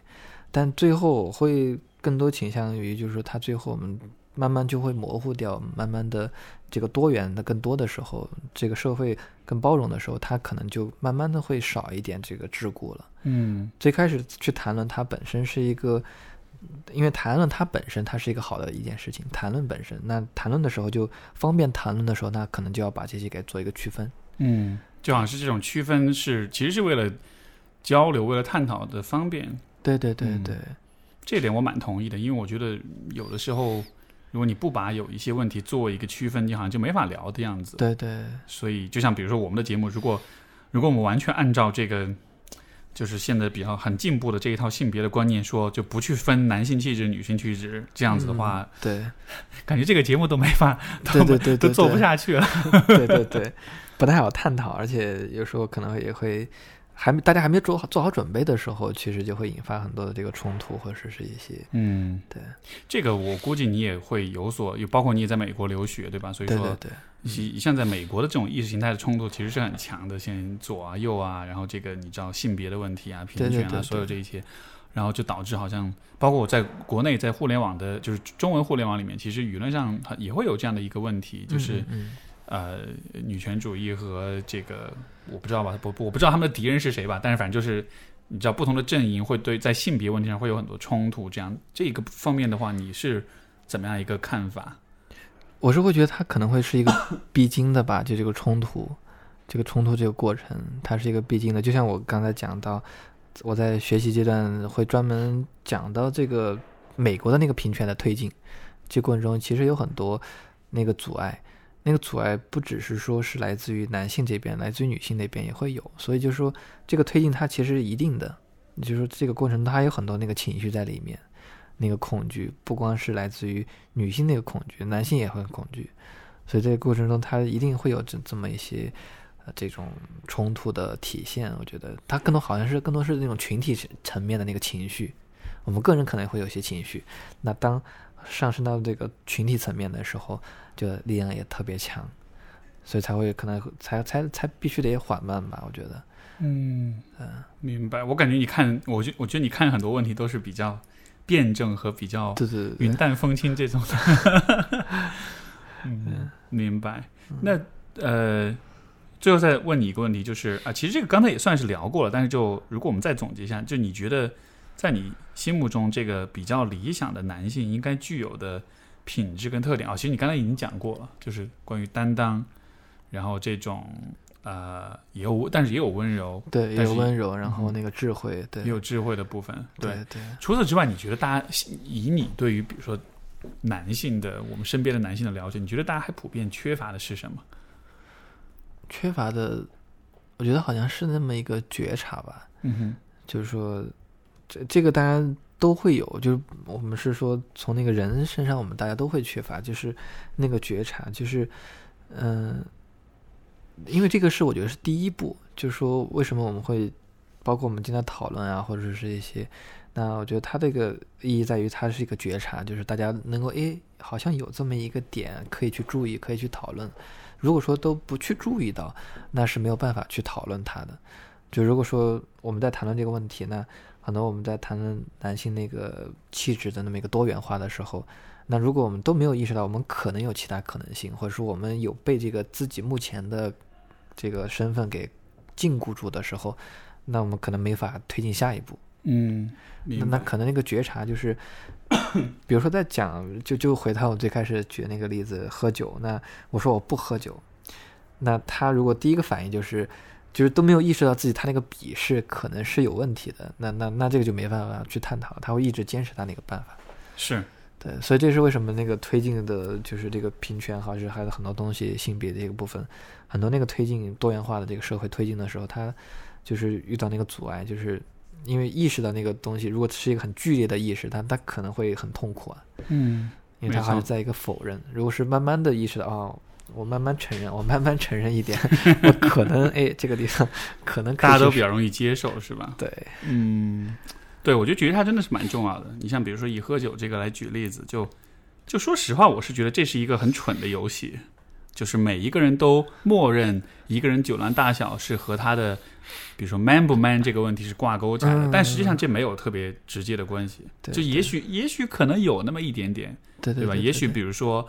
但最后我会更多倾向于就是说它最后我们慢慢就会模糊掉，慢慢的这个多元的更多的时候，这个社会更包容的时候，它可能就慢慢的会少一点这个桎梏了。嗯最开始去谈论它本身是一个因为谈论它本身它是一个好的一件事情，谈论本身，那谈论的时候就方便谈论的时候，那可能就要把这些给做一个区分。嗯，就好像是这种区分是其实是为了交流、为了探讨的方便。对对对嗯对，这点我蛮同意的，因为我觉得有的时候，如果你不把有一些问题作为一个区分，你好像就没法聊的样子。对对所以，就像比如说我们的节目，如果如果我们完全按照这个，就是现在比较很进步的这一套性别的观念说，就不去分男性气质、女性气质这样子的话，对 感觉这个节目都没法，对对对对，都做不下去了。对 对对，不太好探讨，而且有时候可能也会还没大家还没做好做好准备的时候，其实就会引发很多的这个冲突，或者是一些嗯，对。这个我估计你也会有所，有包括你也在美国留学，对吧？所以说，对对对。像像在美国的这种意识形态的冲突其实是很强的，像左啊右啊，然后这个你知道性别的问题啊、平权啊，对对对所有这一些，然后就导致好像包括我在国内在互联网的，就是中文互联网里面，其实舆论上也会有这样的一个问题，就是、嗯呃女权主义和这个我不知道吧，我我不知道他们的敌人是谁吧，但是反正就是。你知道不同的阵营会对在性别问题上会有很多冲突，这样这个方面的话，你是怎么样一个看法？我是会觉得它可能会是一个必经的吧，就这个冲突，这个冲突这个过程，它是一个必经的。就像我刚才讲到，我在学习阶段会专门讲到这个美国的那个平权的推进，这过程中其实有很多那个阻碍，那个阻碍不只是说是来自于男性这边，来自于女性那边也会有，所以就是说这个推进它其实一定的，就是说这个过程中它有很多那个情绪在里面。那个恐惧不光是来自于女性那个恐惧，男性也会恐惧，所以这个过程中它一定会有这这么一些呃这种冲突的体现。我觉得它更多好像是更多是那种群体层面的那个情绪，我们个人可能会有些情绪，那当上升到这个群体层面的时候，就力量也特别强，所以才会可能才才才必须得缓慢吧，我觉得。嗯嗯明白。我感觉你看，我觉我觉得你看很多问题都是比较辩证和比较对对对云淡风轻这种的。嗯，明白。那呃，最后再问你一个问题，就是啊，其实这个刚才也算是聊过了，但是就如果我们再总结一下，就你觉得在你心目中这个比较理想的男性应该具有的品质跟特点啊，其实你刚才已经讲过了，就是关于担当，然后这种呃也有，但是也有温柔，对，也有温柔，然后嗯那个智慧，对也有智慧的部分，对。对对。除此之外，你觉得大家以你对于比如说男性的我们身边的男性的了解，你觉得大家还普遍缺乏的是什么？缺乏的，我觉得好像是那么一个觉察吧，嗯哼，就是说，这这个大家都会有，就是我们是说从那个人身上，我们大家都会缺乏，就是那个觉察，就是嗯、因为这个是我觉得是第一步，就是说为什么我们会包括我们今天讨论啊，或者是一些。那我觉得它这个意义在于，它是一个觉察，就是大家能够诶，好像有这么一个点可以去注意，可以去讨论。如果说都不去注意到，那是没有办法去讨论它的。就如果说我们在谈论这个问题，那可能我们在谈论男性那个气质的那么一个多元化的时候，那如果我们都没有意识到我们可能有其他可能性，或者说我们有被这个自己目前的这个身份给禁锢住的时候，那我们可能没法推进下一步。嗯，那。那可能那个觉察就是，比如说在讲，就就回到我最开始举那个例子，喝酒。那我说我不喝酒，那他如果第一个反应就是，就是都没有意识到自己他那个笔是可能是有问题的，那那那这个就没办法去探讨，他会一直坚持他那个办法。是，对，所以这是为什么那个推进的，就是这个平权，还是还有很多东西性别的一个部分，很多那个推进多元化的这个社会推进的时候，他就是遇到那个阻碍，就是因为意识到那个东西，如果是一个很剧烈的意识，他他可能会很痛苦啊，嗯，因为他还是在一个否认。如果是慢慢的意识到，哦，我慢慢承认，我慢慢承认一点，我可能 哎这个地方 可能可大家都比较容易接受，是吧？对，嗯，对，我觉得觉察真的是蛮重要的。你像比如说以喝酒这个来举例子，就就说实话，我是觉得这是一个很蠢的游戏，就是每一个人都默认一个人酒量大小是和他的，比如说 man 不 man 这个问题是挂钩起来的，嗯但实际上这没有特别直接的关系。对就也许也许可能有那么一点点，对对吧？对，也许比如说。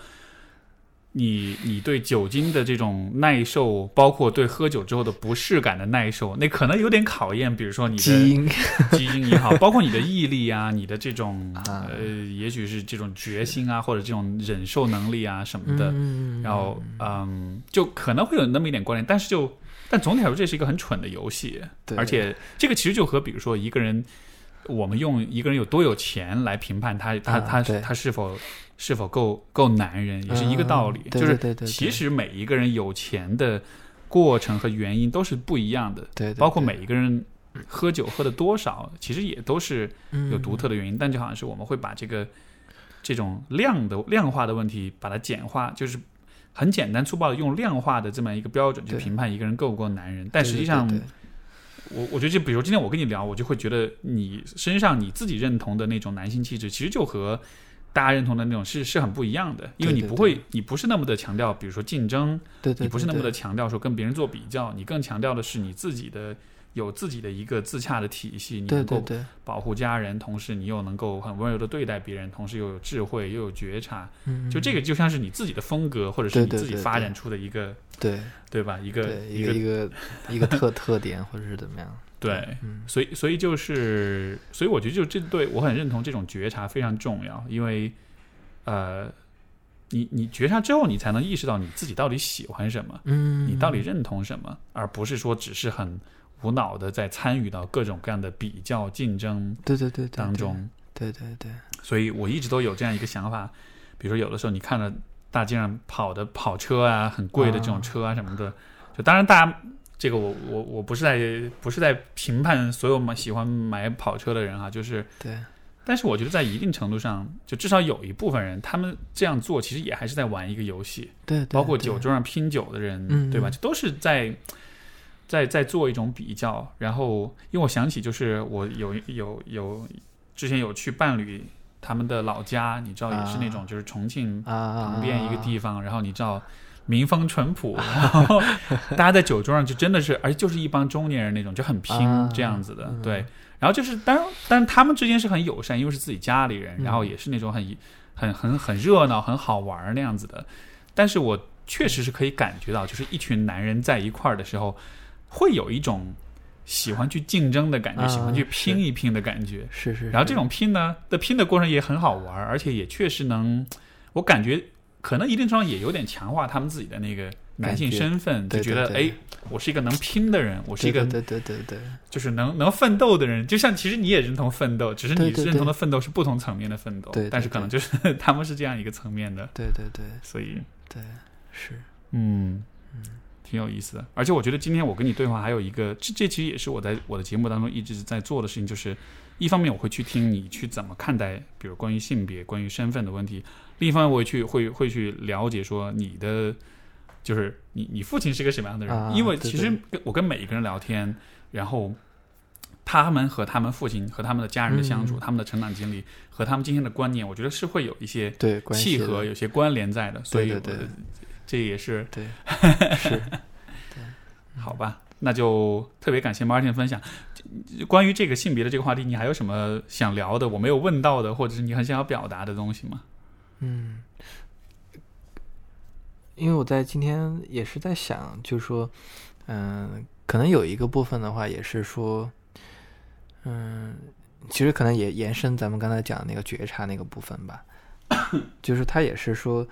你你对酒精的这种耐受，包括对喝酒之后的不适感的耐受，那可能有点考验，比如说你的基因。基因也好，包括你的毅力啊，你的这种啊。呃，也许是这种决心啊，或者这种忍受能力啊什么的，嗯然后嗯，就可能会有那么一点关联，但是就但总体来说，这是一个很蠢的游戏，而且这个其实就和比如说一个人，我们用一个人有多有钱来评判他他他他是否是否够够男人，也是一个道理，嗯就是其实每一个人有钱的过程和原因都是不一样的，包括每一个人喝酒喝的多少，其实也都是有独特的原因，但就好像是我们会把这个这种量的量化的问题把它简化，就是很简单粗暴的用量化的这么一个标准去评判一个人够不够男人，但实际上对。我我觉得就比如今天我跟你聊，我就会觉得你身上你自己认同的那种男性气质，其实就和大家认同的那种是是很不一样的，因为对对你不会，你不是那么的强调，比如说竞争，对对，你不是那么的强调说跟别人做比较，你更强调的是你自己的有自己的一个自洽的体系，你能够对对，保护家人，同时你又能够很温柔的对待别人，同时又有智慧又有觉察，嗯，就这个就像是你自己的风格，或者是你自己对对对。发展出的一个，对。对吧？一个一个一个一个特 特点或者是怎么样，对，嗯。所以所以就是，所以我觉得就这对我很认同这种觉察非常重要，因为呃，你你觉察之后，你才能意识到你自己到底喜欢什么，嗯，你到底认同什么，而不是说只是很无脑的在参与到各种各样的比较竞争对对对对对当中。对对对，所以我一直都有这样一个想法，比如说有的时候你看着大街上跑的跑车啊，很贵的这种车啊什么的，就当然大家这个我我我不是在不是在评判所有买喜欢买跑车的人哈、就是对但是我觉得在一定程度上，就至少有一部分人他们这样做，其实也还是在玩一个游戏，对，对包括酒桌上拼酒的人，嗯对吧？嗯这都是在。在在做一种比较，然后因为我想起就是我有有有之前有去伴侣他们的老家，你知道也是那种就是重庆啊旁边一个地方，然后你知道民风淳朴，然后大家在酒桌上就真的是，而且就是一帮中年人那种就很拼啊这样子的，嗯对。然后就是当然，但是他们之间是很友善，因为是自己家里人，嗯然后也是那种很很很很热闹、很好玩儿那样子的。但是我确实是可以感觉到，就是一群男人在一块儿的时候，会有一种喜欢去竞争的感觉，啊喜欢去拼一拼的感觉。是是，然后这种拼呢的拼的过程也很好玩儿，而且也确实能，我感觉可能一定程度上也有点强化他们自己的那个男性身份，就觉得哎，我是一个能拼的人，我是一个对对对对对就是能能奋斗的人。就像其实你也认同奋斗，只是你认同的奋斗是不同层面的奋斗，对对。但是可能就是他们是这样一个层面的，对对对。所以对是。嗯，嗯。挺有意思的，而且我觉得今天我跟你对话还有一个，这这其实也是我在我的节目当中一直在做的事情，就是一方面我会去听你去怎么看待，比如关于性别、关于身份的问题；另一方面我也去会会去了解说你的，就是你你父亲是个什么样的人，啊因为其实跟我跟每一个人聊天，然后他们和他们父亲和他们的家人的相处，嗯他们的成长经历和他们今天的观念，我觉得是会有一些对契合、有些关联在的，所以对对这也是对 是好吧，那就特别感谢 Martin 分享。关于这个性别的这个话题，你还有什么想聊的？我没有问到的，或者是你很想要表达的东西吗？嗯，因为我在今天也是在想，就是说，嗯、可能有一个部分的话，也是说，嗯，其实可能也延伸咱们刚才讲的那个觉察那个部分吧，就是它也是说，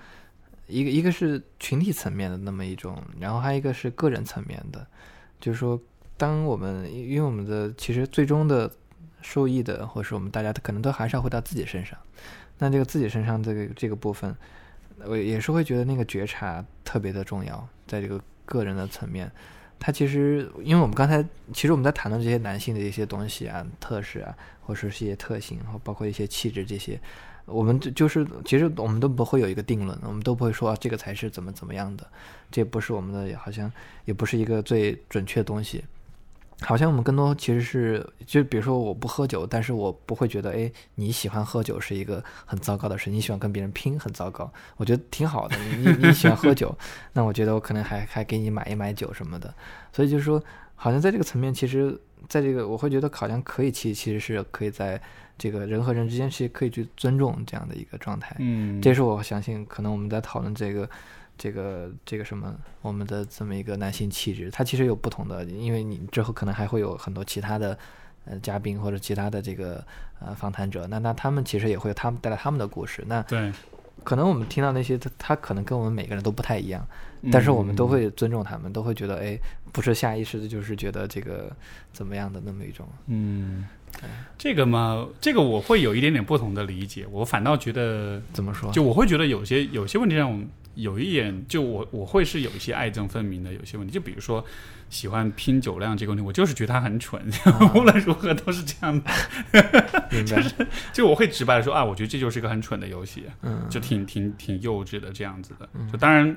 一个一个是群体层面的那么一种，然后还有一个是个人层面的，就是说，当我们因为我们的其实最终的受益的，或者是我们大家可能都还是要回到自己身上。那这个自己身上这个这个部分，我也是会觉得那个觉察特别的重要，在这个个人的层面，它其实因为我们刚才其实我们在谈论这些男性的一些东西啊、特质啊，或者是一些特性，然后包括一些气质这些，我们就就是其实我们都不会有一个定论，我们都不会说、啊、这个才是怎么怎么样的，这不是我们的，好像也不是一个最准确的东西。好像我们更多其实是，就比如说我不喝酒，但是我不会觉得，哎，你喜欢喝酒是一个很糟糕的事，你喜欢跟别人拼很糟糕，我觉得挺好的。你你你喜欢喝酒，那我觉得我可能还还给你买一买酒什么的。所以就是说，好像在这个层面，其实在这个我会觉得好像可以，其其实是可以在这个人和人之间是可以去尊重这样的一个状态。嗯，这是我相信，可能我们在讨论这个这个这个什么我们的这么一个男性气质，它其实有不同的，因为你之后可能还会有很多其他的呃嘉宾或者其他的这个呃访谈者，那那他们其实也会有他们带来他们的故事，那对，可能我们听到那些他他可能跟我们每个人都不太一样，但是我们都会尊重他们，都会觉得哎，不是下意识的就是觉得这个怎么样的那么一种，嗯，这个嘛，这个我会有一点点不同的理解，我反倒觉得，怎么说？就我会觉得有些有些问题让我有一点，就我我会是有一些爱憎分明的，有些问题，就比如说喜欢拼酒量这个问题，我就是觉得他很蠢，无论如何都是这样的，就是？就我会直白的说啊，我觉得这就是一个很蠢的游戏，嗯，就挺挺挺幼稚的这样子的，就当然。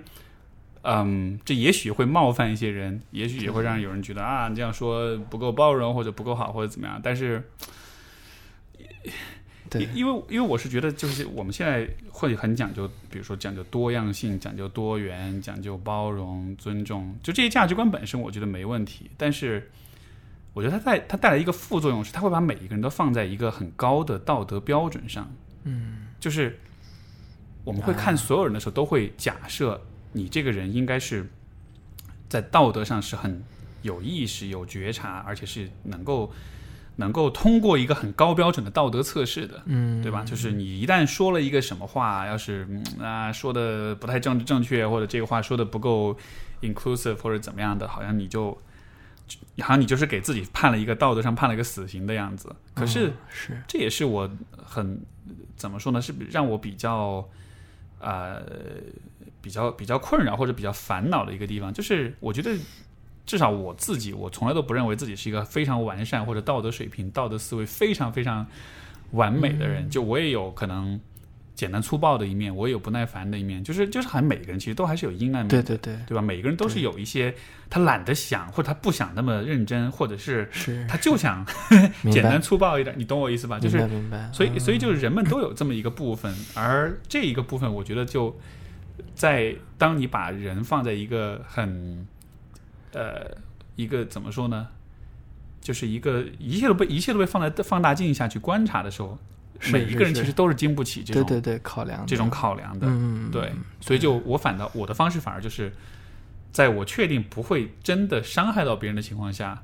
嗯，这也许会冒犯一些人，也许也会让有人觉得啊，你这样说不够包容或者不够好或者怎么样。但是，对，因为因为我是觉得，就是我们现在会很讲究，比如说讲究多样性、讲究多元、讲究包容、尊重，就这些价值观本身，我觉得没问题。但是，我觉得它带它带来一个副作用是，它会把每一个人都放在一个很高的道德标准上。嗯，就是我们会看所有人的时候，都会假设。你这个人应该是在道德上是很有意识、有觉察，而且是能够能够通过一个很高标准的道德测试的，嗯，对吧？就是你一旦说了一个什么话，要是啊说的不太正正确，或者这个话说的不够 inclusive 或者怎么样的，好像你就好像你就是给自己判了一个道德上判了一个死刑的样子。可是是这也是我很怎么说呢？是让我比较呃。比较比较困扰或者比较烦恼的一个地方，就是我觉得至少我自己，我从来都不认为自己是一个非常完善或者道德水平、道德思维非常非常完美的人。就我也有可能简单粗暴的一面，我也有不耐烦的一面。就是就是，好像每个人其实都还是有阴暗面，对对对，对吧？每个人都是有一些他懒得想，或者他不想那么认真，或者是是他就想 简单粗暴一点。你懂我意思吧？就是明白。所以所以就是人们都有这么一个部分，而这一个部分，我觉得就。在当你把人放在一个很，呃，一个怎么说呢？就是一个一切都被一切都被放在放大镜下去观察的时候，每一个人其实都是经不起这种对对对考量这种考量的。嗯，对，所以就我反倒我的方式反而就是在我确定不会真的伤害到别人的情况下。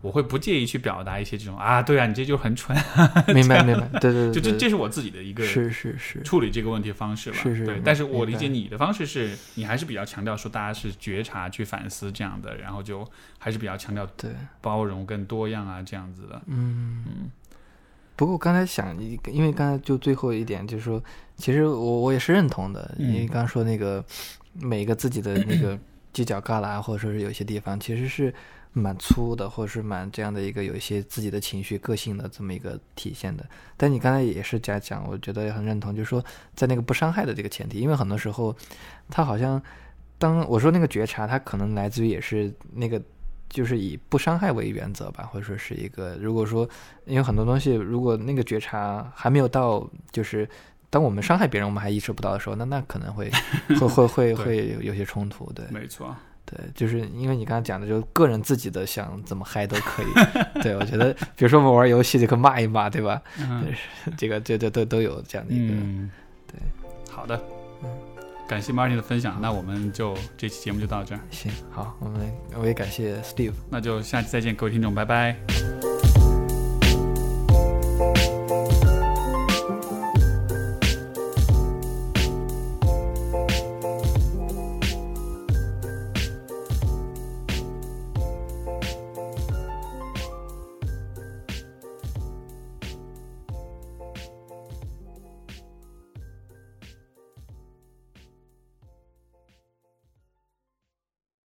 我会不介意去表达一些这种啊，对啊，你这就很蠢。明白明白，对对对，就这这是我自己的一个是是是处理这个问题方式吧。是是，对。但是我理解你的方式是，你还是比较强调说大家是觉察去反思这样的，然后就还是比较强调对包容跟多样啊这样子的。嗯嗯。不过我刚才想，因为刚才就最后一点就是说，其实我我也是认同的，因为刚刚说那个每个自己的那个犄角旮旯，或者说是有些地方其实是。蛮粗的，或者是蛮这样的一个有一些自己的情绪、个性的这么一个体现的。但你刚才也是在讲，我觉得也很认同，就是说在那个不伤害的这个前提，因为很多时候他好像当我说那个觉察，他可能来自于也是那个就是以不伤害为原则吧，或者说是一个如果说因为很多东西，如果那个觉察还没有到，就是当我们伤害别人，我们还意识不到的时候，那那可能会 会会会会有些冲突，对，没错。对，就是因为你刚才讲的，就个人自己的想怎么嗨都可以。对我觉得，比如说我们玩游戏，就可骂一骂，对吧？嗯，这个这这都都有这样的一个。对，好的，嗯，感谢 Martin 的分享，那我们就这期节目就到这儿。行，好，我们我也感谢 Steve，那就下期再见，各位听众，拜拜。